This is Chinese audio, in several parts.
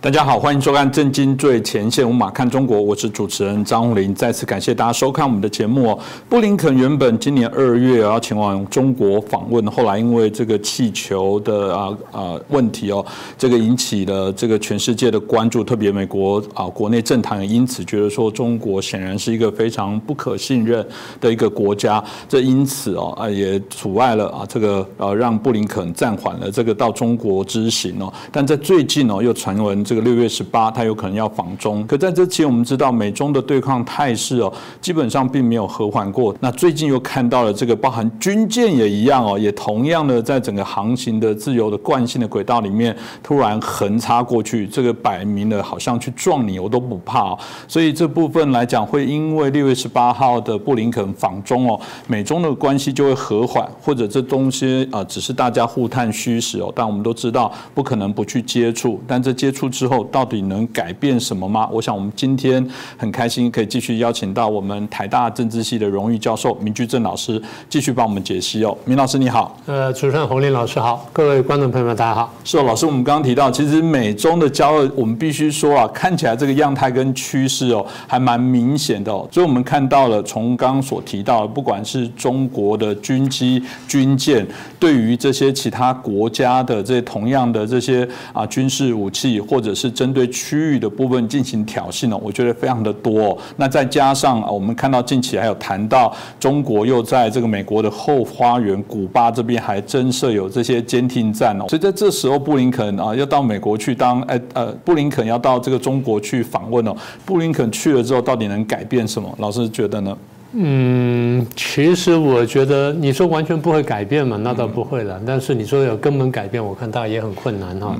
大家好，欢迎收看《震惊最前线》，无马看中国，我是主持人张宏林。再次感谢大家收看我们的节目哦。布林肯原本今年二月要前往中国访问，后来因为这个气球的啊啊问题哦，这个引起了这个全世界的关注，特别美国啊国内政坛也因此觉得说中国显然是一个非常不可信任的一个国家，这因此哦啊也阻碍了啊这个呃让布林肯暂缓了这个到中国之行哦。但在最近哦又传闻。这个六月十八，他有可能要访中。可在这期，我们知道美中的对抗态势哦，基本上并没有和缓过。那最近又看到了这个，包含军舰也一样哦，也同样的在整个航行的自由的惯性的轨道里面，突然横插过去，这个摆明了好像去撞你，我都不怕。所以这部分来讲，会因为六月十八号的布林肯访中哦，美中的关系就会和缓，或者这东西啊，只是大家互探虚实哦。但我们都知道，不可能不去接触，但这接触。之后到底能改变什么吗？我想我们今天很开心可以继续邀请到我们台大政治系的荣誉教授明居正老师继续帮我们解析哦。明老师你好，呃，主持人洪林老师好，各位观众朋友们大家好。是哦，老师，我们刚刚提到，其实美中的交恶，我们必须说啊，看起来这个样态跟趋势哦，还蛮明显的哦。所以我们看到了，从刚刚所提到，的，不管是中国的军机、军舰，对于这些其他国家的这同样的这些啊军事武器或者者是针对区域的部分进行挑衅呢？我觉得非常的多。那再加上我们看到近期还有谈到中国又在这个美国的后花园古巴这边还增设有这些监听站哦。所以在这时候，布林肯啊要到美国去当哎呃，布林肯要到这个中国去访问哦。布林肯去了之后，到底能改变什么？老师觉得呢？嗯，其实我觉得你说完全不会改变嘛，那倒不会了。但是你说有根本改变，我看大家也很困难哈。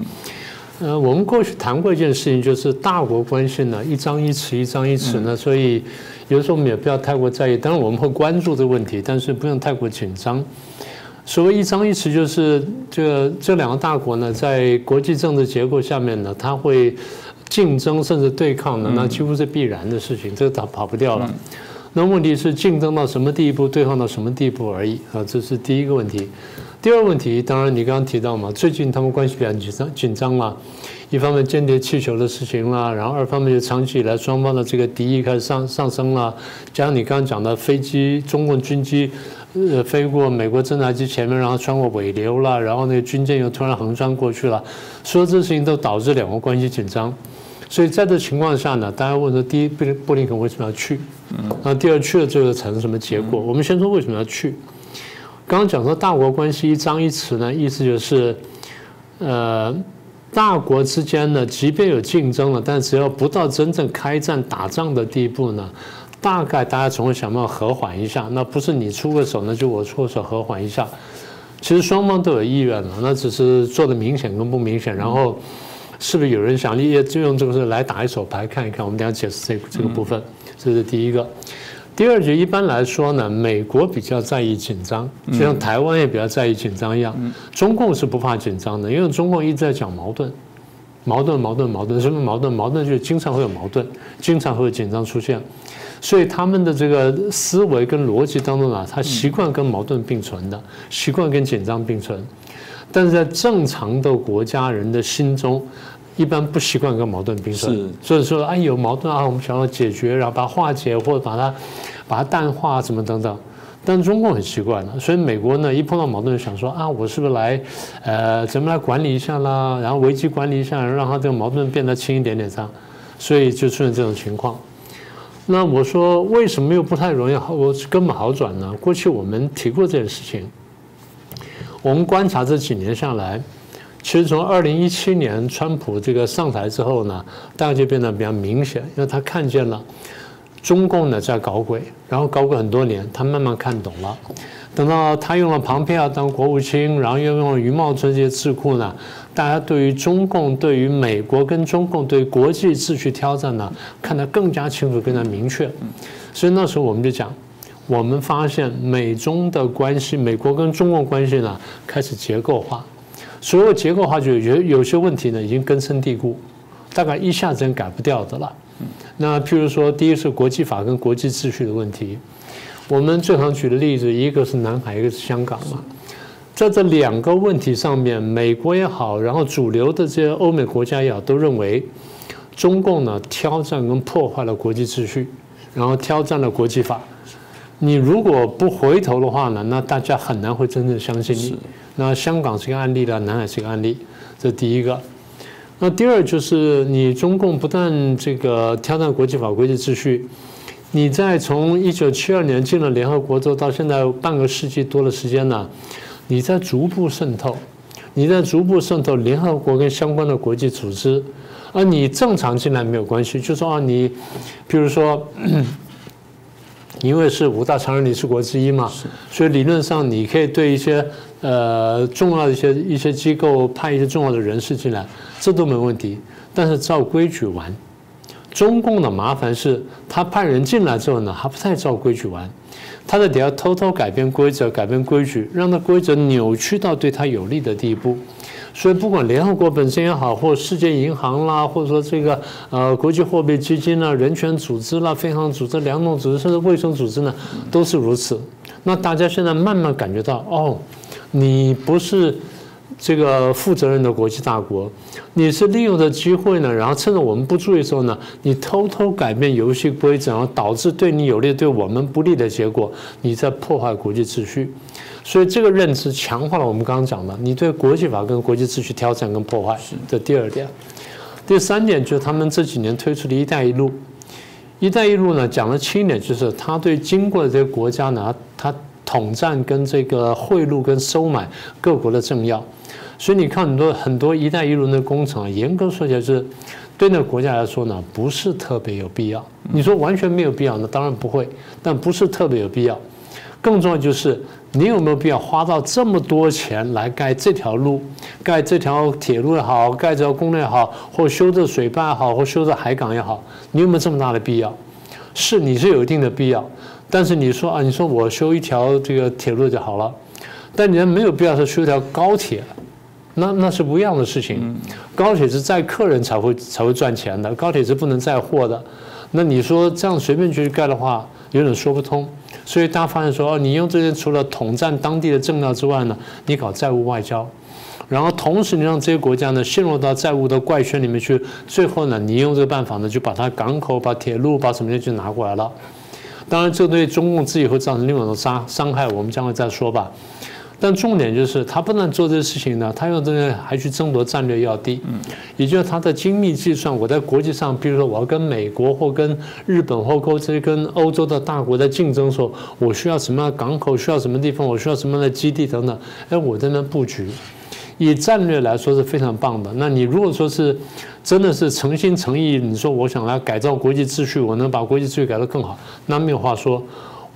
呃，我们过去谈过一件事情，就是大国关系呢，一张一弛，一张一弛呢，所以有时候我们也不要太过在意。当然我们会关注这个问题，但是不用太过紧张。所谓一张一弛，就是这这两个大国呢，在国际政治结构下面呢，它会竞争甚至对抗的，那几乎是必然的事情，这个它跑不掉了。那问题是竞争到什么地步，对抗到什么地步而已啊，这是第一个问题。第二个问题，当然你刚刚提到嘛，最近他们关系比较紧张紧张嘛，一方面间谍气球的事情啦，然后二方面就长期以来双方的这个敌意开始上上升了，加上你刚刚讲的飞机，中共军机呃飞过美国侦察机前面，然后穿过尾流了，然后那个军舰又突然横穿过去了，所有这事情都导致两国关系紧张，所以在这情况下呢，大家问说，第一，布布林肯为什么要去？嗯，那第二，去了之后产生什么结果？我们先说为什么要去。刚刚讲说大国关系一张一弛呢，意思就是，呃，大国之间呢，即便有竞争了，但只要不到真正开战打仗的地步呢，大概大家总会想办法和缓一下。那不是你出个手，那就我出个手和缓一下。其实双方都有意愿了，那只是做的明显跟不明显。然后是不是有人想利就用这个事来打一手牌看一看？我们等下解释这这个部分，这是第一个。第二局一般来说呢，美国比较在意紧张，就像台湾也比较在意紧张一样。中共是不怕紧张的，因为中共一直在讲矛盾，矛盾，矛盾，矛盾，什么矛盾？矛盾就是经常会有矛盾，经常会有紧张出现。所以他们的这个思维跟逻辑当中啊，他习惯跟矛盾并存的，习惯跟紧张并存。但是在正常的国家人的心中。一般不习惯跟矛盾并存，所以说啊有矛盾啊，我们想要解决，然后把它化解或者把它把它淡化，什么等等。但中共很习惯了，所以美国呢一碰到矛盾，想说啊，我是不是来呃怎么来管理一下啦，然后危机管理一下，让它这个矛盾变得轻一点点这样，所以就出现这种情况。那我说为什么又不太容易好，我根本好转呢？过去我们提过这件事情，我们观察这几年下来。其实从二零一七年川普这个上台之后呢，大家就变得比较明显，因为他看见了中共呢在搞鬼，然后搞鬼很多年，他慢慢看懂了。等到他用了庞佩奥当国务卿，然后又用了余茂春这些智库呢，大家对于中共、对于美国跟中共对国际秩序挑战呢，看得更加清楚、更加明确。所以那时候我们就讲，我们发现美中的关系，美国跟中共关系呢开始结构化。所有结构化就有有些问题呢，已经根深蒂固，大概一下子改不掉的了。那譬如说，第一是国际法跟国际秩序的问题。我们最常举的例子，一个是南海，一个是香港嘛。在这两个问题上面，美国也好，然后主流的这些欧美国家也好，都认为中共呢挑战跟破坏了国际秩序，然后挑战了国际法。你如果不回头的话呢，那大家很难会真正相信你。那香港是一个案例了，南海是一个案例，这第一个。那第二就是你中共不但这个挑战国际法、国际秩序，你在从一九七二年进了联合国之后，到现在半个世纪多的时间呢，你在逐步渗透，你在逐步渗透联合国跟相关的国际组织，而你正常进来没有关系，就说啊你，比如说。因为是五大常任理事国之一嘛，所以理论上你可以对一些呃重要的一些一些机构派一些重要的人士进来，这都没问题。但是照规矩玩，中共的麻烦是他派人进来之后呢，还不太照规矩玩，他在底下偷偷改变规则、改变规矩，让那规则扭曲到对他有利的地步。所以，不管联合国本身也好，或世界银行啦，或者说这个呃国际货币基金啦、人权组织啦、非常组织、两种组织，甚至卫生组织呢，都是如此。那大家现在慢慢感觉到，哦，你不是这个负责任的国际大国，你是利用的机会呢，然后趁着我们不注意的时候呢，你偷偷改变游戏规则，然后导致对你有利、对我们不利的结果，你在破坏国际秩序。所以这个认知强化了我们刚刚讲的，你对国际法跟国际秩序挑战跟破坏的第二点。第三点就是他们这几年推出的一带一路。一带一路呢，讲的轻一点，就是他对经过的这些国家呢，他统战跟这个贿赂跟收买各国的政要。所以你看很多很多一带一路的工程，严格说起来是对那个国家来说呢，不是特别有必要。你说完全没有必要那？当然不会，但不是特别有必要。更重要就是，你有没有必要花到这么多钱来盖这条路、盖这条铁路也好、盖这条公路也好，或修这水坝也好，或修这海港也好，你有没有这么大的必要？是，你是有一定的必要。但是你说啊，你说我修一条这个铁路就好了，但你没有必要说修一条高铁，那那是不一样的事情。高铁是载客人才会才会赚钱的，高铁是不能载货的。那你说这样随便去盖的话，有点说不通。所以大家发现说，哦，你用这些除了统战当地的政要之外呢，你搞债务外交，然后同时你让这些国家呢陷入到债务的怪圈里面去，最后呢，你用这个办法呢，就把它港口、把铁路、把什么东西拿过来了。当然，这对中共自己会造成另外一种伤伤害，我们将会再说吧。但重点就是，他不但做这些事情呢，他用这个还去争夺战略要地，嗯，也就是他的精密计算。我在国际上，比如说我要跟美国或跟日本或跟这跟欧洲的大国在竞争的时候，我需要什么样的港口，需要什么地方，我需要什么样的基地等等。哎，我在那布局，以战略来说是非常棒的。那你如果说是真的是诚心诚意，你说我想来改造国际秩序，我能把国际秩序改得更好，那没有话说。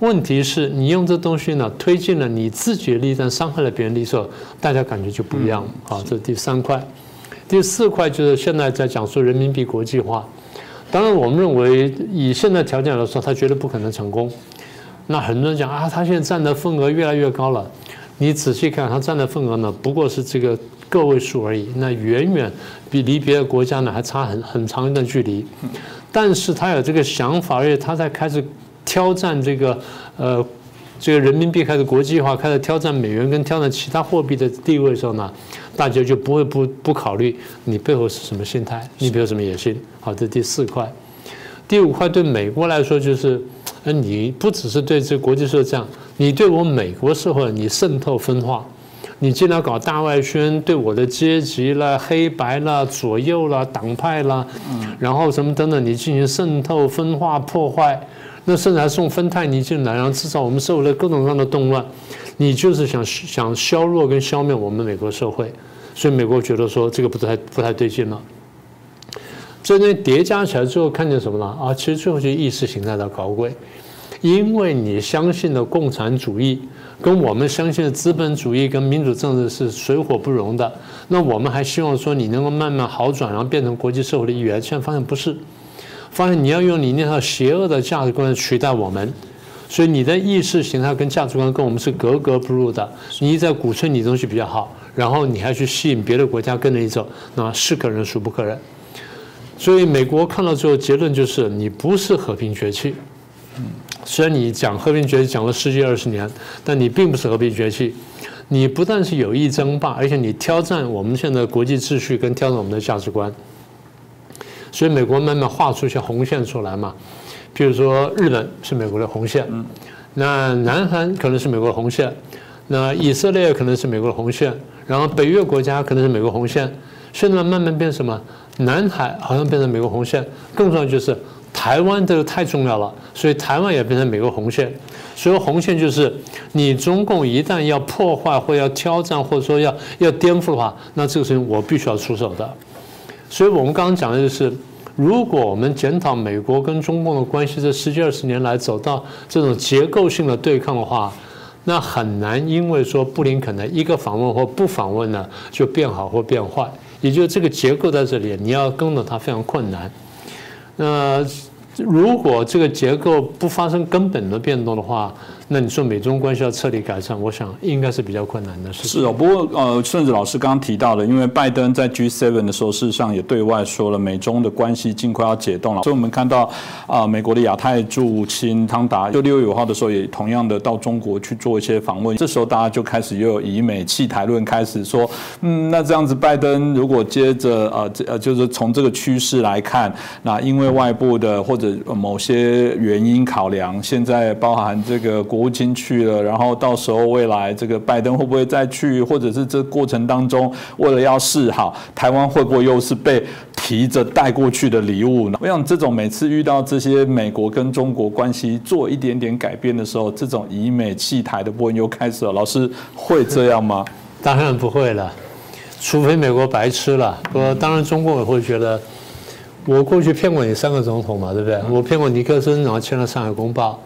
问题是你用这东西呢，推进了你自己的利益，但伤害了别人利益，时候大家感觉就不一样。好，这是第三块。第四块就是现在在讲说人民币国际化。当然，我们认为以现在条件来说，它绝对不可能成功。那很多人讲啊，它现在占的份额越来越高了。你仔细看，它占的份额呢，不过是这个个位数而已，那远远比离别的国家呢还差很很长一段距离。但是他有这个想法，而且他在开始。挑战这个，呃，这个人民币开始国际化，开始挑战美元跟挑战其他货币的地位的时候呢，大家就不会不不考虑你背后是什么心态，你有什么野心。好，这第四块，第五块对美国来说就是，呃，你不只是对这国际社会这样，你对我美国社会你渗透分化，你进来搞大外宣，对我的阶级啦、黑白啦、左右啦、党派啦，然后什么等等，你进行渗透分化破坏。那甚至还送芬太尼进来，然后制造我们社会的各种各样的动乱，你就是想想削弱跟消灭我们美国社会，所以美国觉得说这个不太不太对劲了。这些叠加起来之后，看见什么了啊？其实最后就是意识形态的高贵，因为你相信的共产主义跟我们相信的资本主义跟民主政治是水火不容的，那我们还希望说你能够慢慢好转，然后变成国际社会的一员，现在发现不是。发现你要用你那套邪恶的价值观取代我们，所以你的意识形态跟价值观跟我们是格格不入的。你一再鼓吹你东西比较好，然后你还去吸引别的国家跟着你走，那是可忍孰不可忍。所以美国看到之后结论就是，你不是和平崛起。虽然你讲和平崛起讲了十几二十年，但你并不是和平崛起。你不但是有意争霸，而且你挑战我们现在国际秩序跟挑战我们的价值观。所以美国慢慢画出一些红线出来嘛，譬如说日本是美国的红线，那南韩可能是美国红线，那以色列可能是美国的红线，然后北约国家可能是美国红线，现在慢慢变什么？南海好像变成美国红线，更重要就是台湾这个太重要了，所以台湾也变成美国红线。所以红线就是你中共一旦要破坏或要挑战或者说要要颠覆的话，那这个事情我必须要出手的。所以我们刚刚讲的就是，如果我们检讨美国跟中共的关系，这十几二十年来走到这种结构性的对抗的话，那很难因为说布林肯的一个访问或不访问呢就变好或变坏。也就是这个结构在这里，你要跟着它非常困难。那如果这个结构不发生根本的变动的话，那你说美中关系要彻底改善，我想应该是比较困难的事。是哦，不过呃，顺子老师刚刚提到了，因为拜登在 G7 的时候，事实上也对外说了，美中的关系尽快要解冻了。所以我们看到啊，美国的亚太驻青汤达就六月五号的时候，也同样的到中国去做一些访问。这时候大家就开始又有以美弃台论，开始说，嗯，那这样子拜登如果接着呃这呃就是从这个趋势来看，那因为外部的或者某些原因考量，现在包含这个国。吴京去了，然后到时候未来这个拜登会不会再去，或者是这过程当中为了要示好，台湾会不会又是被提着带过去的礼物呢？我想这种每次遇到这些美国跟中国关系做一点点改变的时候，这种以美弃台的部分又开始了。老师会这样吗？当然不会了，除非美国白吃了。不过当然中共也会觉得，我过去骗过你三个总统嘛，对不对？我骗过尼克森，然后签了《上海公报》。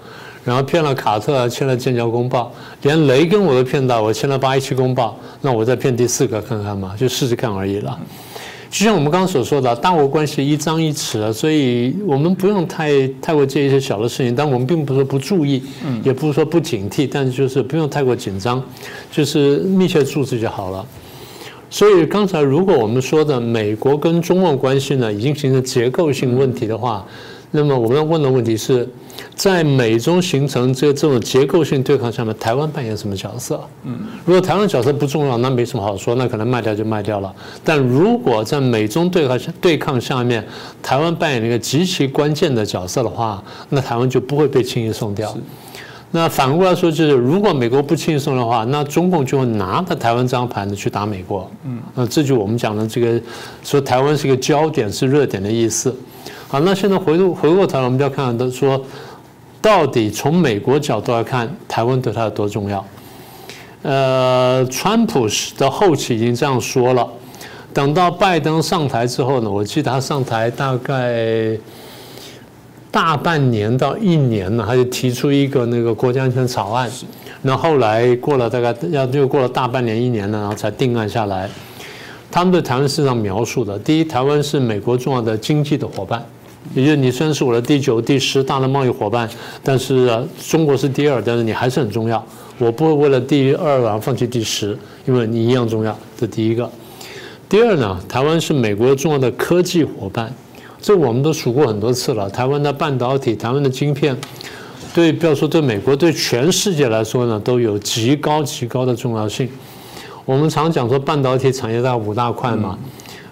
然后骗了卡特，签了《剑桥公报》，连雷根我都骗到，我签了《八一七公报》，那我再骗第四个看看嘛，就试试看而已了。就像我们刚刚所说的，大国关系一张一弛，所以我们不用太太过介意一些小的事情，但我们并不是说不注意，也不是说不警惕，但是就是不用太过紧张，就是密切注视就好了。所以刚才如果我们说的美国跟中共关系呢，已经形成结构性问题的话，那么我们要问的问题是。在美中形成这这种结构性对抗下面，台湾扮演什么角色？嗯，如果台湾角色不重要，那没什么好说，那可能卖掉就卖掉了。但如果在美中对抗对抗下面，台湾扮演一个极其关键的角色的话，那台湾就不会被轻易送掉。那反过来说，就是如果美国不轻易送的话，那中共就会拿着台湾这张牌子去打美国。嗯，那这就我们讲的这个说台湾是一个焦点是热点的意思。好，那现在回过回过头来，我们就要看到说。到底从美国角度来看，台湾对他有多重要？呃，川普的后期已经这样说了。等到拜登上台之后呢，我记得他上台大概大半年到一年呢，他就提出一个那个国家安全草案。那后来过了大概要又过了大半年一年呢，然后才定案下来。他们对台湾市场描述的，第一，台湾是美国重要的经济的伙伴。也就是你虽然是我的第九、第十大的贸易伙伴，但是中国是第二，但是你还是很重要。我不会为了第二而放弃第十，因为你一样重要。这第一个。第二呢，台湾是美国重要的科技伙伴，这我们都数过很多次了。台湾的半导体、台湾的晶片，对不要说对美国，对全世界来说呢，都有极高极高的重要性。我们常讲说半导体产业大五大块嘛。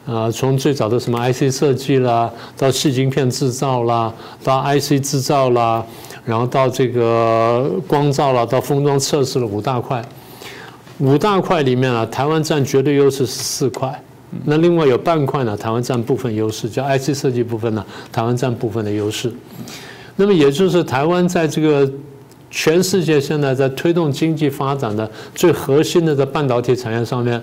啊，从最早的什么 IC 设计啦，到细晶片制造啦，到 IC 制造啦，然后到这个光照啦，到封装测试的五大块。五大块里面啊，台湾占绝对优势是四块，那另外有半块呢，台湾占部分优势，叫 IC 设计部分呢，台湾占部分的优势。那么也就是台湾在这个全世界现在在推动经济发展的最核心的在半导体产业上面，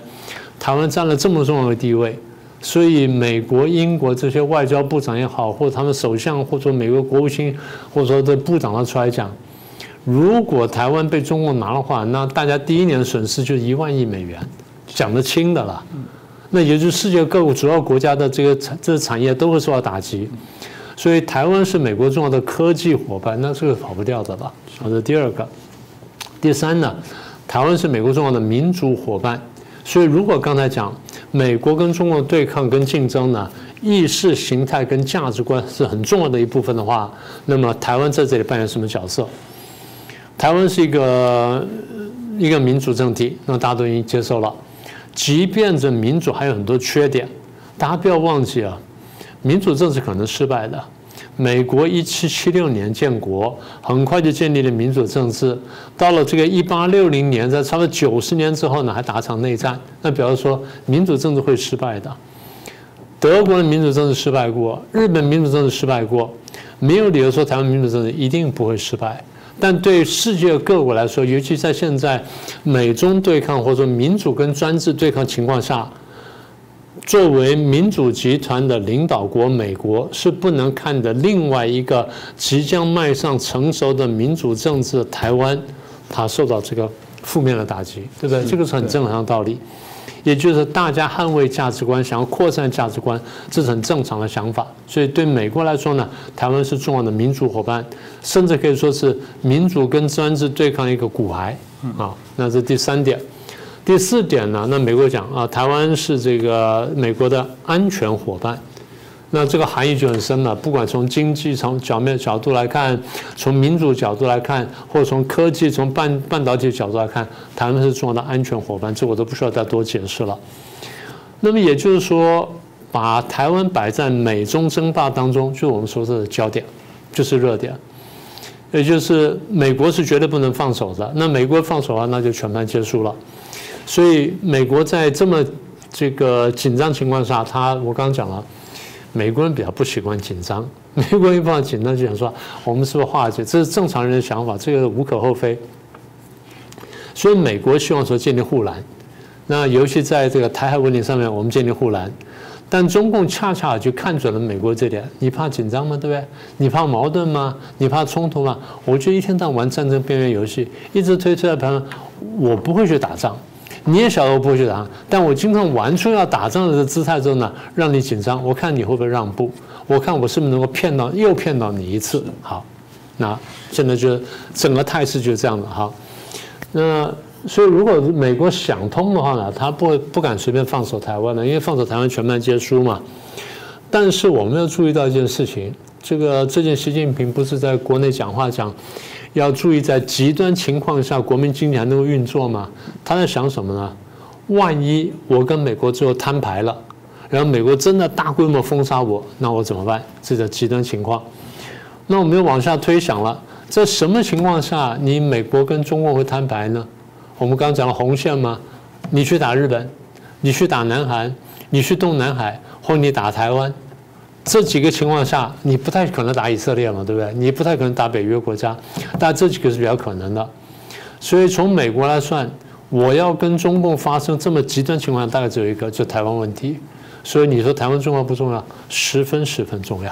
台湾占了这么重要的地位。所以，美国、英国这些外交部长也好，或者他们首相，或者美国国务卿，或者说这部长都出来讲，如果台湾被中共拿的话，那大家第一年损失就一万亿美元，讲得清的了。那也就是世界各国主要国家的这个产这个产业都会受到打击。所以，台湾是美国重要的科技伙伴，那这个跑不掉的了。好的，第二个，第三呢，台湾是美国重要的民主伙伴。所以，如果刚才讲。美国跟中国对抗跟竞争呢，意识形态跟价值观是很重要的一部分的话，那么台湾在这里扮演什么角色？台湾是一个一个民主政体，那大家都已经接受了。即便这民主还有很多缺点，大家不要忘记啊，民主政治可能失败的。美国一七七六年建国，很快就建立了民主政治。到了这个一八六零年，在差不多九十年之后呢，还打场内战。那表示说，民主政治会失败的。德国的民主政治失败过，日本民主政治失败过，没有理由说台湾民主政治一定不会失败。但对世界各国来说，尤其在现在美中对抗或者说民主跟专制对抗情况下。作为民主集团的领导国，美国是不能看的另外一个即将迈上成熟的民主政治台湾，它受到这个负面的打击，对不对？这个是很正常的道理。也就是大家捍卫价值观，想要扩散价值观，这是很正常的想法。所以对美国来说呢，台湾是重要的民主伙伴，甚至可以说是民主跟专制对抗一个骨牌啊。那这第三点。第四点呢，那美国讲啊，台湾是这个美国的安全伙伴，那这个含义就很深了。不管从经济从角面角度来看，从民主角度来看，或者从科技从半半导体角度来看，台湾是重要的安全伙伴，这我都不需要再多解释了。那么也就是说，把台湾摆在美中争霸当中，就是我们说的焦点，就是热点，也就是美国是绝对不能放手的。那美国放手啊，那就全盘结束了。所以，美国在这么这个紧张情况下，他我刚刚讲了，美国人比较不习惯紧张。美国人一放紧张就想说，我们是不是化解？这是正常人的想法，这个无可厚非。所以，美国希望说建立护栏。那尤其在这个台海问题上面，我们建立护栏。但中共恰恰就看准了美国这点。你怕紧张吗？对不对？你怕矛盾吗？你怕冲突吗？我就一天到晚玩战争边缘游戏，一直推推到旁边，我不会去打仗。你也晓得我不会去打，但我经常玩出要打仗的姿态之后呢，让你紧张。我看你会不会让步？我看我是不是能够骗到又骗到你一次？好，那现在就整个态势就是这样的哈。那所以如果美国想通的话呢，他不会不敢随便放手台湾的，因为放手台湾全盘皆输嘛。但是我们要注意到一件事情，这个最近习近平不是在国内讲话讲。要注意，在极端情况下，国民经济还能够运作吗？他在想什么呢？万一我跟美国最后摊牌了，然后美国真的大规模封杀我，那我怎么办？这叫极端情况。那我们又往下推想了，在什么情况下，你美国跟中国会摊牌呢？我们刚讲了红线吗？你去打日本，你去打南韩，你去东南海，或你打台湾。这几个情况下，你不太可能打以色列嘛，对不对？你不太可能打北约国家，但这几个是比较可能的。所以从美国来算，我要跟中共发生这么极端情况，大概只有一个，就台湾问题。所以你说台湾重要不重要？十分十分重要。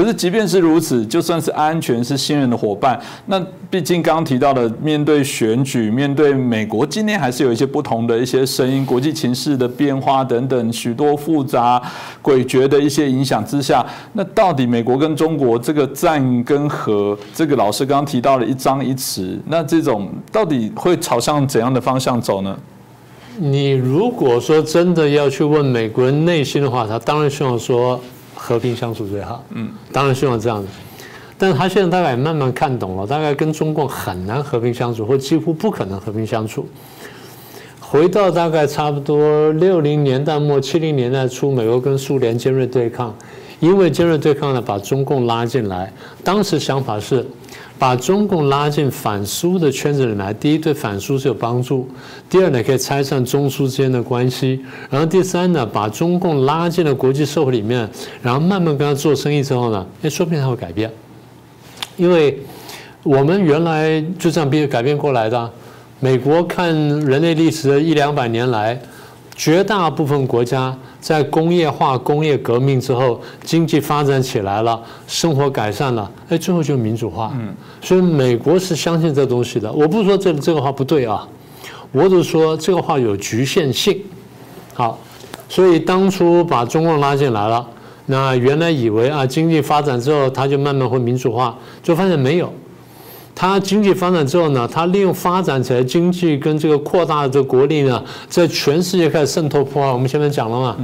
可是即便是如此，就算是安全是信任的伙伴，那毕竟刚刚提到的，面对选举，面对美国，今天还是有一些不同的一些声音，国际情势的变化等等，许多复杂诡谲的一些影响之下，那到底美国跟中国这个战跟和，这个老师刚刚提到了一张一弛，那这种到底会朝向怎样的方向走呢？你如果说真的要去问美国人内心的话，他当然希望说和平相处最好。嗯，当然希望这样子。但是他现在大概也慢慢看懂了，大概跟中共很难和平相处，或几乎不可能和平相处。回到大概差不多六零年代末七零年代初，美国跟苏联尖锐对抗，因为尖锐对抗呢，把中共拉进来。当时想法是。把中共拉进反苏的圈子里来，第一对反苏是有帮助，第二呢可以拆散中苏之间的关系，然后第三呢把中共拉进了国际社会里面，然后慢慢跟他做生意之后呢，哎，说不定他会改变，因为我们原来就这样变改变过来的。美国看人类历史的一两百年来，绝大部分国家。在工业化、工业革命之后，经济发展起来了，生活改善了，哎，最后就民主化。嗯，所以美国是相信这东西的。我不是说这这个话不对啊，我只是说这个话有局限性。好，所以当初把中共拉进来了，那原来以为啊，经济发展之后，它就慢慢会民主化，就发现没有。它经济发展之后呢，它利用发展起来经济跟这个扩大的这个国力呢，在全世界开始渗透破坏。我们前面讲了嘛，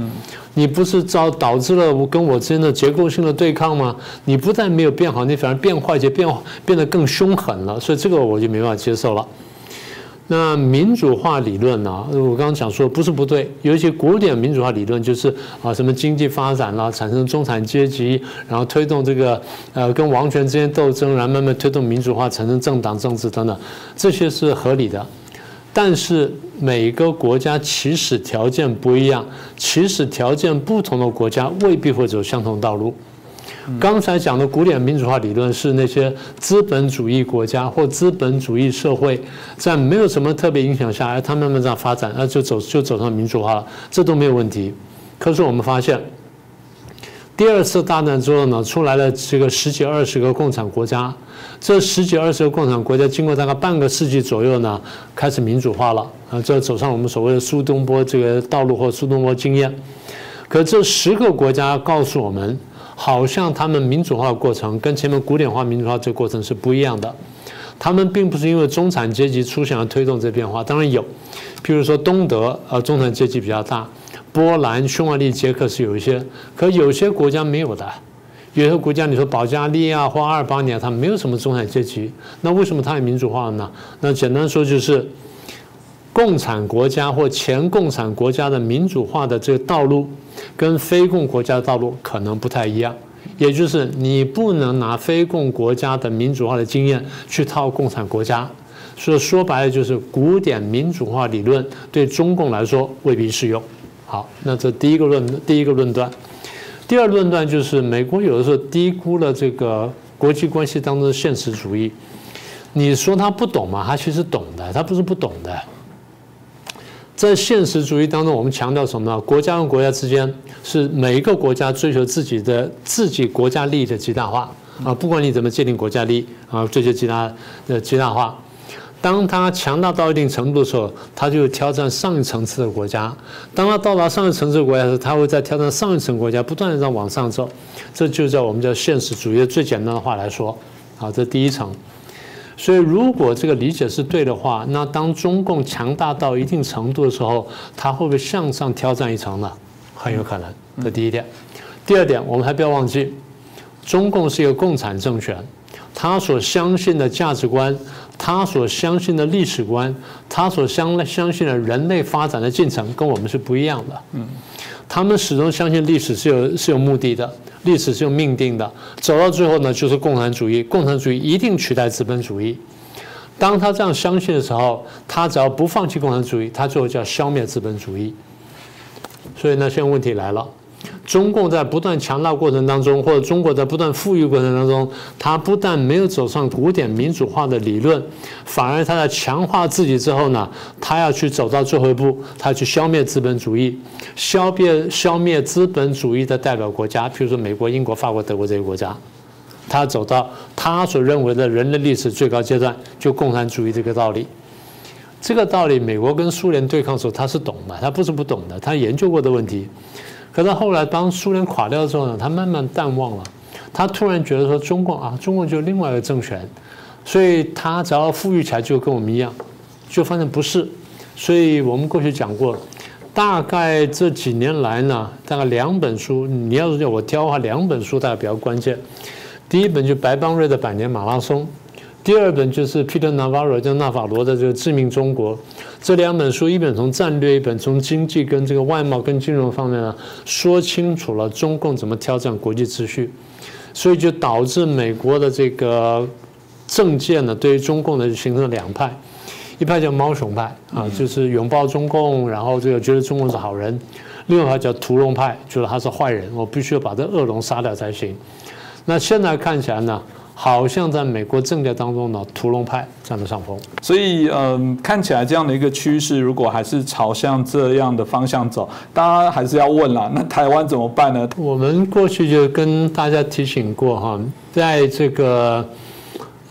你不是造导致了我跟我之间的结构性的对抗吗？你不但没有变好，你反而变坏，且变变得更凶狠了。所以这个我就没办法接受了。那民主化理论呢？我刚刚讲说不是不对，有一些古典民主化理论就是啊，什么经济发展啦，产生中产阶级，然后推动这个呃跟王权之间斗争，然后慢慢推动民主化，产生政党政治等等，这些是合理的。但是每个国家起始条件不一样，起始条件不同的国家未必会走相同道路。刚才讲的古典民主化理论是那些资本主义国家或资本主义社会在没有什么特别影响下，哎它慢慢在发展，那就走就走上民主化了，这都没有问题。可是我们发现，第二次大战之后呢，出来了这个十几二十个共产国家，这十几二十个共产国家经过大概半个世纪左右呢，开始民主化了啊，这走上我们所谓的苏东坡这个道路或苏东坡经验。可这十个国家告诉我们。好像他们民主化的过程跟前面古典化民主化这个过程是不一样的，他们并不是因为中产阶级出现而推动这变化，当然有，譬如说东德，呃，中产阶级比较大，波兰、匈牙利、捷克是有一些，可有些国家没有的，有些国家你说保加利亚或阿尔巴尼亚，它没有什么中产阶级，那为什么它也民主化了呢？那简单说就是。共产国家或前共产国家的民主化的这个道路，跟非共国家的道路可能不太一样。也就是你不能拿非共国家的民主化的经验去套共产国家。所以说白了就是古典民主化理论对中共来说未必适用。好，那这第一个论第一个论断。第二论断就是美国有的时候低估了这个国际关系当中的现实主义。你说他不懂吗？他其实懂的，他不是不懂的。在现实主义当中，我们强调什么呢？国家跟国家之间是每一个国家追求自己的自己国家利益的极大化啊！不管你怎么界定国家利益啊，追求极大的极大化。当它强大到一定程度的时候，它就挑战上一层次的国家；当它到达上一层次的国家时，它会在挑战上一层国家，不断的在往上走。这就叫我们叫现实主义的最简单的话来说，好，这第一层。所以，如果这个理解是对的话，那当中共强大到一定程度的时候，它会不会向上挑战一层呢？很有可能。这第一点。第二点，我们还不要忘记，中共是一个共产政权，他所相信的价值观，他所相信的历史观，他所相相信的人类发展的进程，跟我们是不一样的。嗯。他们始终相信历史是有是有目的的。历史是有命定的，走到最后呢，就是共产主义。共产主义一定取代资本主义。当他这样相信的时候，他只要不放弃共产主义，他最后就要消灭资本主义。所以呢，现在问题来了。中共在不断强大过程当中，或者中国在不断富裕过程当中，它不但没有走上古典民主化的理论，反而它在强化自己之后呢，它要去走到最后一步，它去消灭资本主义，消灭消灭资本主义的代表国家，譬如说美国、英国、法国、德国这些国家，它走到他所认为的人类历史最高阶段，就共产主义这个道理。这个道理，美国跟苏联对抗的时候，他是懂的，他不是不懂的，他研究过的问题。可是后来，当苏联垮掉之后呢，他慢慢淡忘了。他突然觉得说，中共啊，中共就是另外一个政权，所以他只要富裕起来就跟我们一样，就发现不是。所以我们过去讲过，大概这几年来呢，大概两本书，你要是叫我挑的话，两本书大概比较关键。第一本就白邦瑞的《百年马拉松》。第二本就是 Peter Navarro，叫纳法罗的这个《致命中国》，这两本书，一本从战略，一本从经济跟这个外贸跟金融方面呢，说清楚了中共怎么挑战国际秩序，所以就导致美国的这个政界呢，对于中共呢就形成了两派，一派叫猫熊派啊，就是拥抱中共，然后这个觉得中共是好人；另外一派叫屠龙派，觉得他是坏人，我必须要把这恶龙杀掉才行。那现在看起来呢？好像在美国政界当中呢，屠龙派占了上风。所以，嗯，看起来这样的一个趋势，如果还是朝向这样的方向走，当然还是要问了，那台湾怎么办呢？我们过去就跟大家提醒过哈，在这个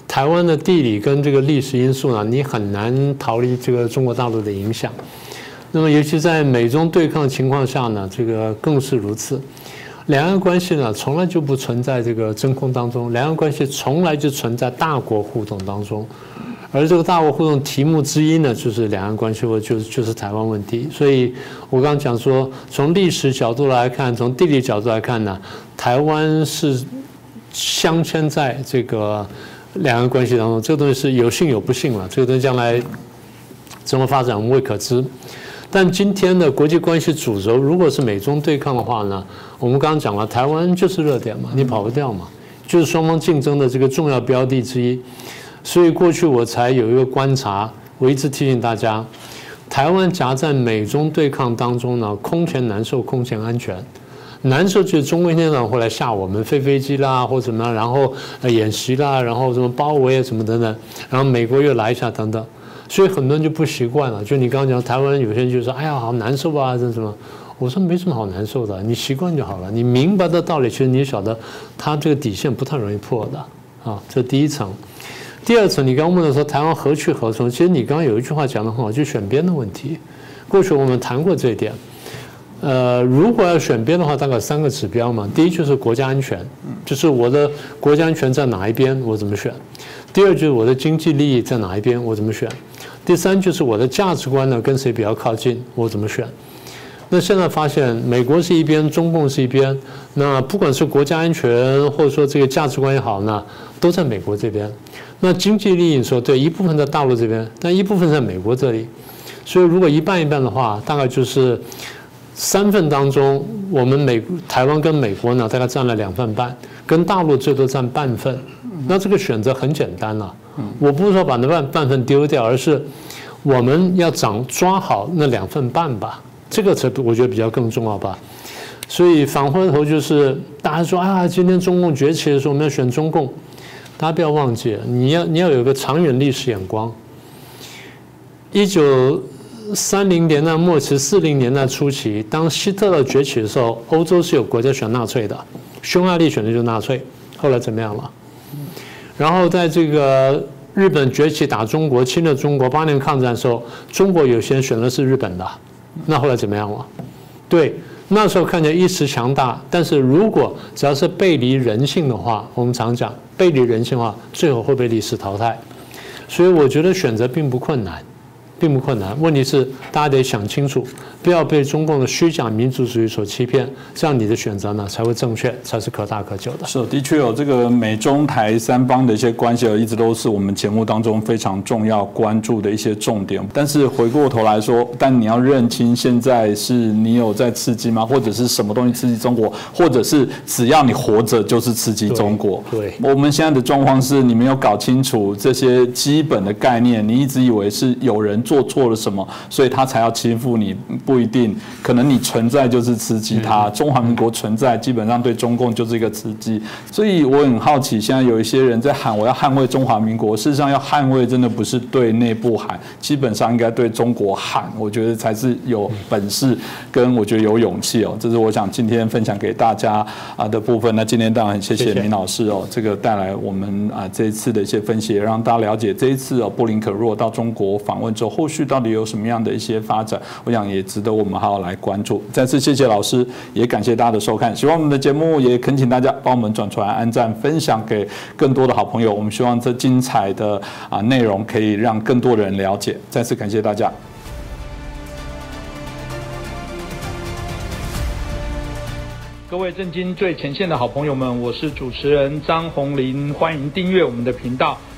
台湾的地理跟这个历史因素呢，你很难逃离这个中国大陆的影响。那么，尤其在美中对抗的情况下呢，这个更是如此。两岸关系呢，从来就不存在这个真空当中，两岸关系从来就存在大国互动当中，而这个大国互动题目之一呢，就是两岸关系或就是就是台湾问题。所以我刚刚讲说，从历史角度来看，从地理角度来看呢，台湾是镶嵌在这个两岸关系当中，这个东西是有幸有不幸了，这个东西将来怎么发展我们未可知。但今天的国际关系主轴如果是美中对抗的话呢，我们刚刚讲了，台湾就是热点嘛，你跑不掉嘛，就是双方竞争的这个重要标的之一。所以过去我才有一个观察，我一直提醒大家，台湾夹在美中对抗当中呢，空前难受，空前安全。难受就是中国一天晚上会来吓我们，飞飞机啦，或怎么样，然后演习啦，然后什么包围啊，什么等等，然后美国又来一下等等。所以很多人就不习惯了。就你刚刚讲，台湾有些人就说：“哎呀，好难受啊，这什么？”我说：“没什么好难受的，你习惯就好了。你明白的道理，其实你晓得，它这个底线不太容易破的啊。”这第一层。第二层，你刚刚问的说台湾何去何从？其实你刚刚有一句话讲的很好，就选边的问题。过去我们谈过这一点。呃，如果要选边的话，大概三个指标嘛。第一就是国家安全，就是我的国家安全在哪一边，我怎么选？第二就是我的经济利益在哪一边，我怎么选？第三就是我的价值观呢，跟谁比较靠近，我怎么选？那现在发现，美国是一边，中共是一边。那不管是国家安全，或者说这个价值观也好呢，都在美国这边。那经济利益说对，一部分在大陆这边，但一部分在美国这里。所以如果一半一半的话，大概就是三份当中，我们美台湾跟美国呢，大概占了两份半，跟大陆最多占半份。那这个选择很简单了，我不是说把那半半份丢掉，而是我们要掌抓好那两份半吧，这个才我觉得比较更重要吧。所以反过头就是大家说啊，今天中共崛起的时候，我们要选中共，大家不要忘记，你要你要有个长远历史眼光。一九三零年代末期、四零年代初期，当希特勒崛起的时候，欧洲是有国家选纳粹的，匈牙利选的就是纳粹，后来怎么样了？然后在这个日本崛起打中国侵略中国八年抗战的时候，中国有些人选的是日本的，那后来怎么样了？对，那时候看起来一时强大，但是如果只要是背离人性的话，我们常讲背离人性的话，最后会被历史淘汰。所以我觉得选择并不困难。并不困难，问题是大家得想清楚，不要被中共的虚假民族主义所欺骗，这样你的选择呢才会正确，才是可大可久的。是，的确有这个美中台三方的一些关系，一直都是我们节目当中非常重要关注的一些重点。但是回过头来说，但你要认清现在是你有在刺激吗？或者是什么东西刺激中国？或者是只要你活着就是刺激中国？对，我们现在的状况是你没有搞清楚这些基本的概念，你一直以为是有人。做错了什么，所以他才要欺负你？不一定，可能你存在就是刺激他。中华民国存在，基本上对中共就是一个刺激。所以我很好奇，现在有一些人在喊我要捍卫中华民国，事实上要捍卫真的不是对内部喊，基本上应该对中国喊。我觉得才是有本事跟我觉得有勇气哦。这是我想今天分享给大家啊的部分。那今天当然很谢谢明老师哦，这个带来我们啊这一次的一些分析，让大家了解这一次哦布林肯若到中国访问之后。后续到底有什么样的一些发展？我想也值得我们好好来关注。再次谢谢老师，也感谢大家的收看。喜欢我们的节目，也恳请大家帮我们转传、按赞、分享给更多的好朋友。我们希望这精彩的啊内容可以让更多的人了解。再次感谢大家。各位震惊最前线的好朋友们，我是主持人张宏林，欢迎订阅我们的频道。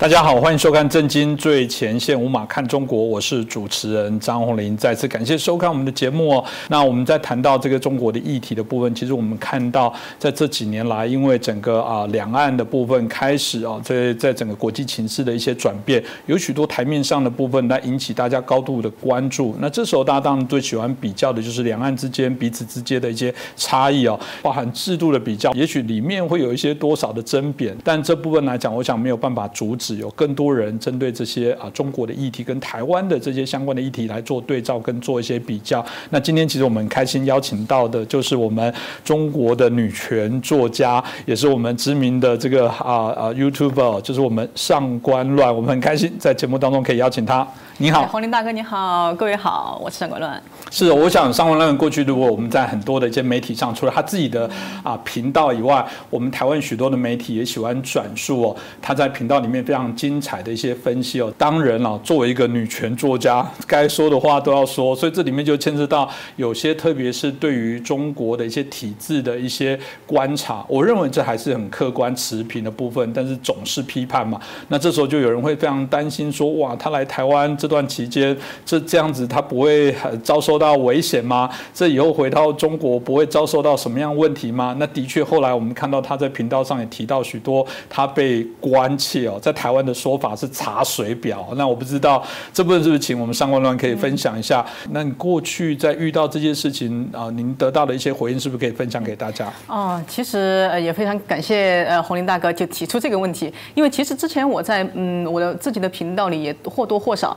大家好，欢迎收看《震惊最前线》，无马看中国，我是主持人张宏林。再次感谢收看我们的节目哦。那我们在谈到这个中国的议题的部分，其实我们看到在这几年来，因为整个啊两岸的部分开始啊，在在整个国际情势的一些转变，有许多台面上的部分来引起大家高度的关注。那这时候大家当然最喜欢比较的就是两岸之间彼此之间的一些差异哦，包含制度的比较，也许里面会有一些多少的争辩，但这部分来讲，我想没有办法阻止。有更多人针对这些啊中国的议题跟台湾的这些相关的议题来做对照跟做一些比较。那今天其实我们很开心邀请到的就是我们中国的女权作家，也是我们知名的这个啊啊 YouTuber，就是我们上官乱。我们很开心在节目当中可以邀请她。你好，黄林大哥，你好，各位好，我是上官乱。是，我想上官乱过去，如果我们在很多的一些媒体上，除了他自己的啊频道以外，我们台湾许多的媒体也喜欢转述哦，他在频道里面非常。精彩的一些分析哦。当然了，作为一个女权作家，该说的话都要说，所以这里面就牵涉到有些，特别是对于中国的一些体制的一些观察，我认为这还是很客观持平的部分，但是总是批判嘛。那这时候就有人会非常担心说，哇，他来台湾这段期间，这这样子他不会遭受到危险吗？这以后回到中国不会遭受到什么样问题吗？那的确，后来我们看到他在频道上也提到许多他被关切哦，在台湾的说法是查水表。那我不知道这部分是不是请我们上官乱可以分享一下？那你过去在遇到这件事情啊，您得到的一些回应是不是可以分享给大家？哦，其实也非常感谢呃洪林大哥就提出这个问题，因为其实之前我在嗯我的自己的频道里也或多或少。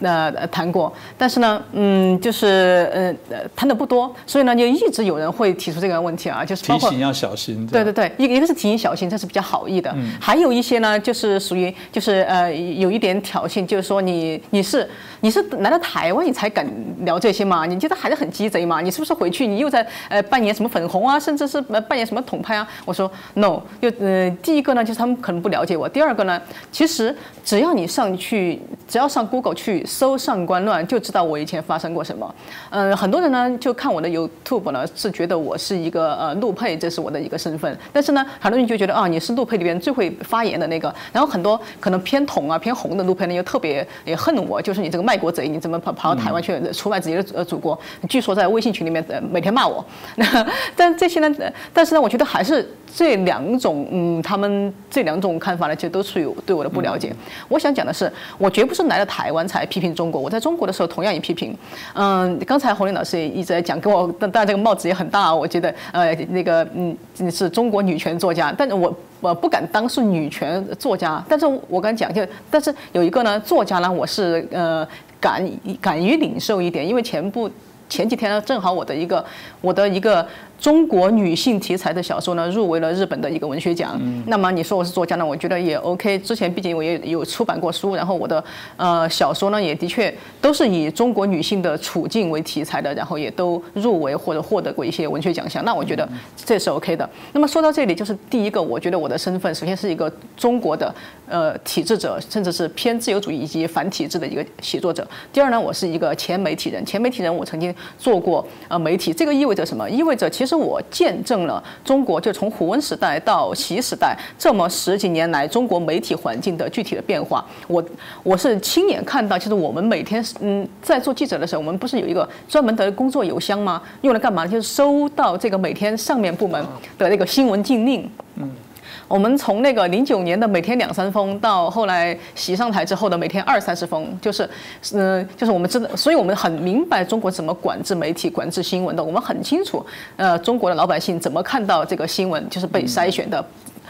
那谈过，但是呢，嗯，就是呃谈的不多，所以呢，就一直有人会提出这个问题啊，就是提醒要小心。对对对，一个一个是提醒小心，这是比较好意的，还有一些呢，就是属于就是呃有一点挑衅，就是说你你是你是来到台湾你才敢聊这些嘛？你觉得还是很鸡贼嘛？你是不是回去你又在呃扮演什么粉红啊，甚至是扮演什么统派啊？我说 no，就呃第一个呢，就是他们可能不了解我；第二个呢，其实只要你上去，只要上 Google 去。搜上官乱就知道我以前发生过什么。嗯，很多人呢就看我的 YouTube 呢是觉得我是一个呃陆配，这是我的一个身份。但是呢，很多人就觉得啊，你是陆配里边最会发言的那个。然后很多可能偏统啊偏红的陆配呢又特别也恨我，就是你这个卖国贼，你怎么跑跑到台湾去出卖自己的呃祖国？据说在微信群里面每天骂我。但这些呢，但是呢，我觉得还是。这两种，嗯，他们这两种看法呢，其实都是有对我的不了解。我想讲的是，我绝不是来了台湾才批评中国，我在中国的时候同样也批评。嗯，刚才洪林老师也一直在讲，给我当然这个帽子也很大，我觉得，呃，那个，嗯，是中国女权作家，但是我我不敢当是女权作家，但是我敢讲，就但是有一个呢，作家呢，我是呃敢敢于领受一点，因为前不前几天呢，正好我的一个我的一个。中国女性题材的小说呢，入围了日本的一个文学奖。那么你说我是作家呢，我觉得也 OK。之前毕竟我也有出版过书，然后我的呃小说呢，也的确都是以中国女性的处境为题材的，然后也都入围或者获得过一些文学奖项。那我觉得这是 OK 的。那么说到这里，就是第一个，我觉得我的身份首先是一个中国的呃体制者，甚至是偏自由主义以及反体制的一个写作者。第二呢，我是一个前媒体人，前媒体人我曾经做过呃媒体，这个意味着什么？意味着其实。其实我见证了中国就从胡温时代到习时代这么十几年来中国媒体环境的具体的变化。我我是亲眼看到，就是我们每天嗯在做记者的时候，我们不是有一个专门的工作邮箱吗？用来干嘛？就是收到这个每天上面部门的那个新闻禁令。嗯。我们从那个零九年的每天两三封，到后来习上台之后的每天二三十封，就是，嗯，就是我们知道，所以我们很明白中国怎么管制媒体、管制新闻的。我们很清楚，呃，中国的老百姓怎么看到这个新闻，就是被筛选的，